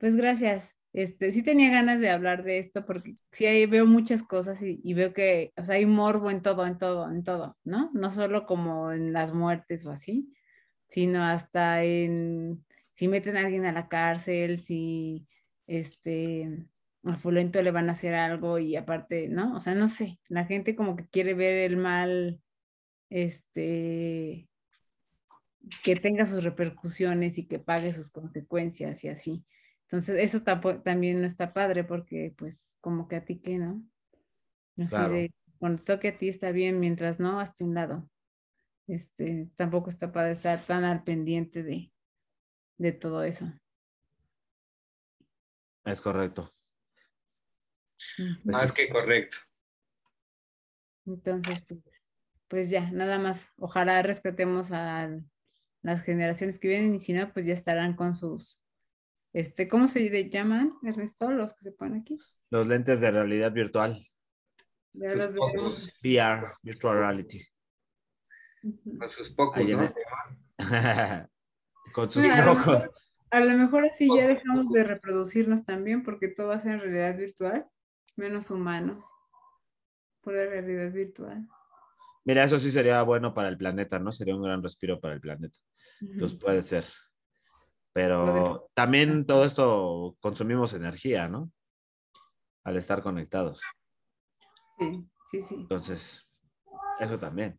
Pues gracias. Este, sí tenía ganas de hablar de esto porque sí veo muchas cosas y, veo que o sea, hay morbo en todo, en todo, en todo, ¿no? No solo como en las muertes o así, sino hasta en si meten a alguien a la cárcel, si este a fulento le van a hacer algo y aparte, ¿no? O sea, no sé, la gente como que quiere ver el mal este, que tenga sus repercusiones y que pague sus consecuencias y así. Entonces, eso también no está padre porque, pues, como que a ti que, ¿no? Así de, cuando toque a ti está bien, mientras no, hasta un lado. Este, tampoco está padre estar tan al pendiente de, de todo eso. Es correcto. Más que correcto. Entonces, pues, pues ya, nada más. Ojalá rescatemos a las generaciones que vienen y si no, pues ya estarán con sus este, ¿cómo se llaman, Ernesto, los que se ponen aquí? Los lentes de realidad virtual. VR, Virtual Reality. Con sus pocos, ¿no? Con sus pocos. A lo mejor así ya dejamos de reproducirnos también porque todo va a ser en realidad virtual, menos humanos, por la realidad virtual. Mira, eso sí sería bueno para el planeta, ¿no? Sería un gran respiro para el planeta. Entonces puede ser. Pero también todo esto consumimos energía, ¿no? Al estar conectados. Sí, sí, sí. Entonces, eso también.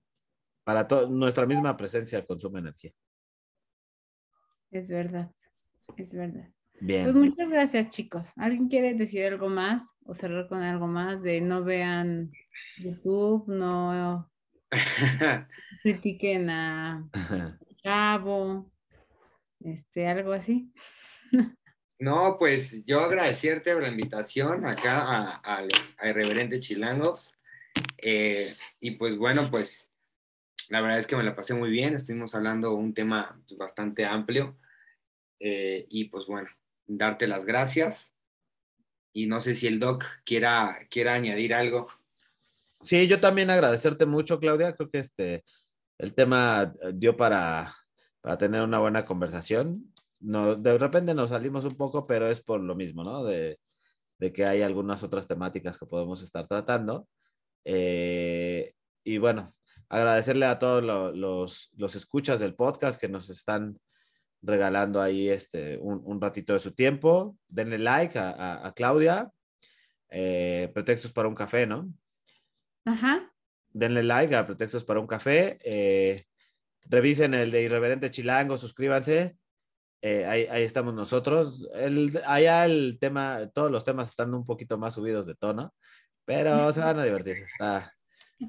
Para nuestra misma presencia consume energía. Es verdad, es verdad. Bien. Pues muchas gracias, chicos. ¿Alguien quiere decir algo más o cerrar con algo más de no vean YouTube, no critiquen a Chavo, este, algo así. No, pues yo agradecerte por la invitación acá a, a, a Irreverente Chilangos. Eh, y pues bueno, pues la verdad es que me la pasé muy bien. Estuvimos hablando un tema pues, bastante amplio. Eh, y pues bueno, darte las gracias. Y no sé si el doc quiera, quiera añadir algo. Sí, yo también agradecerte mucho, Claudia. Creo que este, el tema dio para, para tener una buena conversación. No, de repente nos salimos un poco, pero es por lo mismo, ¿no? De, de que hay algunas otras temáticas que podemos estar tratando. Eh, y bueno, agradecerle a todos los, los, escuchas del podcast que nos están regalando ahí este, un, un ratito de su tiempo. Denle like a, a, Claudia. Eh, pretextos para un café, ¿no? Ajá. Denle like a Pretextos para un café. Eh, Revisen el de Irreverente Chilango, suscríbanse. Eh, ahí, estamos nosotros. El, allá el tema, todos los temas están un poquito más subidos de tono, pero se van a divertir. Está,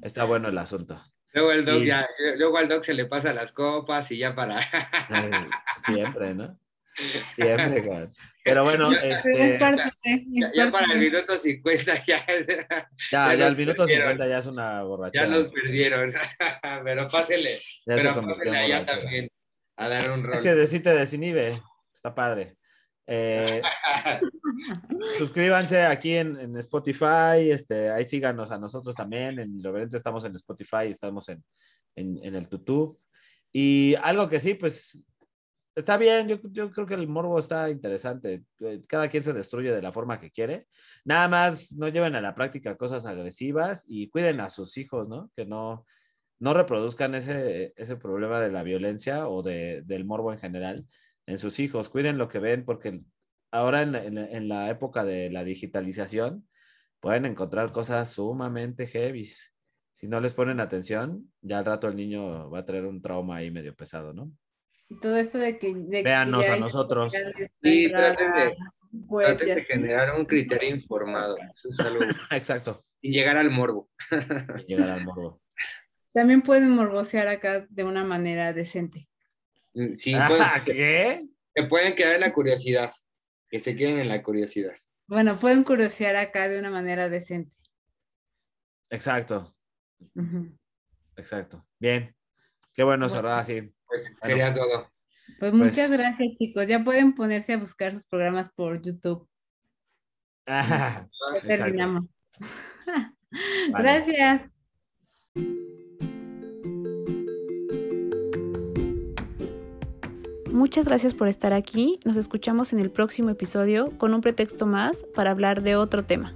está bueno el asunto. Luego, el doc ya, luego al doc se le pasa las copas y ya para. Siempre, ¿no? Siempre, Pero bueno, este, ya, para el minuto 50 ya. Ya, ya, el minuto 50 ya es una borrachera. Ya nos perdieron. pero pásele. pero pásele allá también a dar un rol. Es que decite desinhibe. Está padre. Eh, suscríbanse aquí en, en, Spotify, este, ahí síganos a nosotros también, en Reverente estamos en Spotify, estamos en, en, en el YouTube. Y algo que sí, pues Está bien, yo, yo, creo que el morbo está interesante. Eh, cada quien se destruye de la forma que quiere. Nada más no lleven a la práctica cosas agresivas y cuiden a sus hijos, ¿no? Que no, no reproduzcan ese, ese problema de la violencia o de, del morbo en general en sus hijos. Cuiden lo que ven porque ahora en, en, en la época de la digitalización pueden encontrar cosas sumamente heavy. Si no les ponen atención, ya al rato el niño va a tener un trauma ahí medio pesado, ¿no? Todo eso de que... De Véanos a nosotros. Sí, traten de, pues, de generar un criterio informado. Eso es algo... Exacto. Y llegar al morbo. y llegar al morbo. También pueden morbosear acá de una manera decente. Mm, sí, ah, ¿qué? Se pueden quedar en la curiosidad. Que se queden en la curiosidad. Bueno, pueden curiosear acá de una manera decente. Exacto. Exacto. Bien. Qué bueno, bueno. cerrar así. Pues sería todo. Pues, pues muchas gracias, chicos. Ya pueden ponerse a buscar sus programas por YouTube. Ah, terminamos. Gracias. Muchas gracias por estar aquí. Nos escuchamos en el próximo episodio con un pretexto más para hablar de otro tema.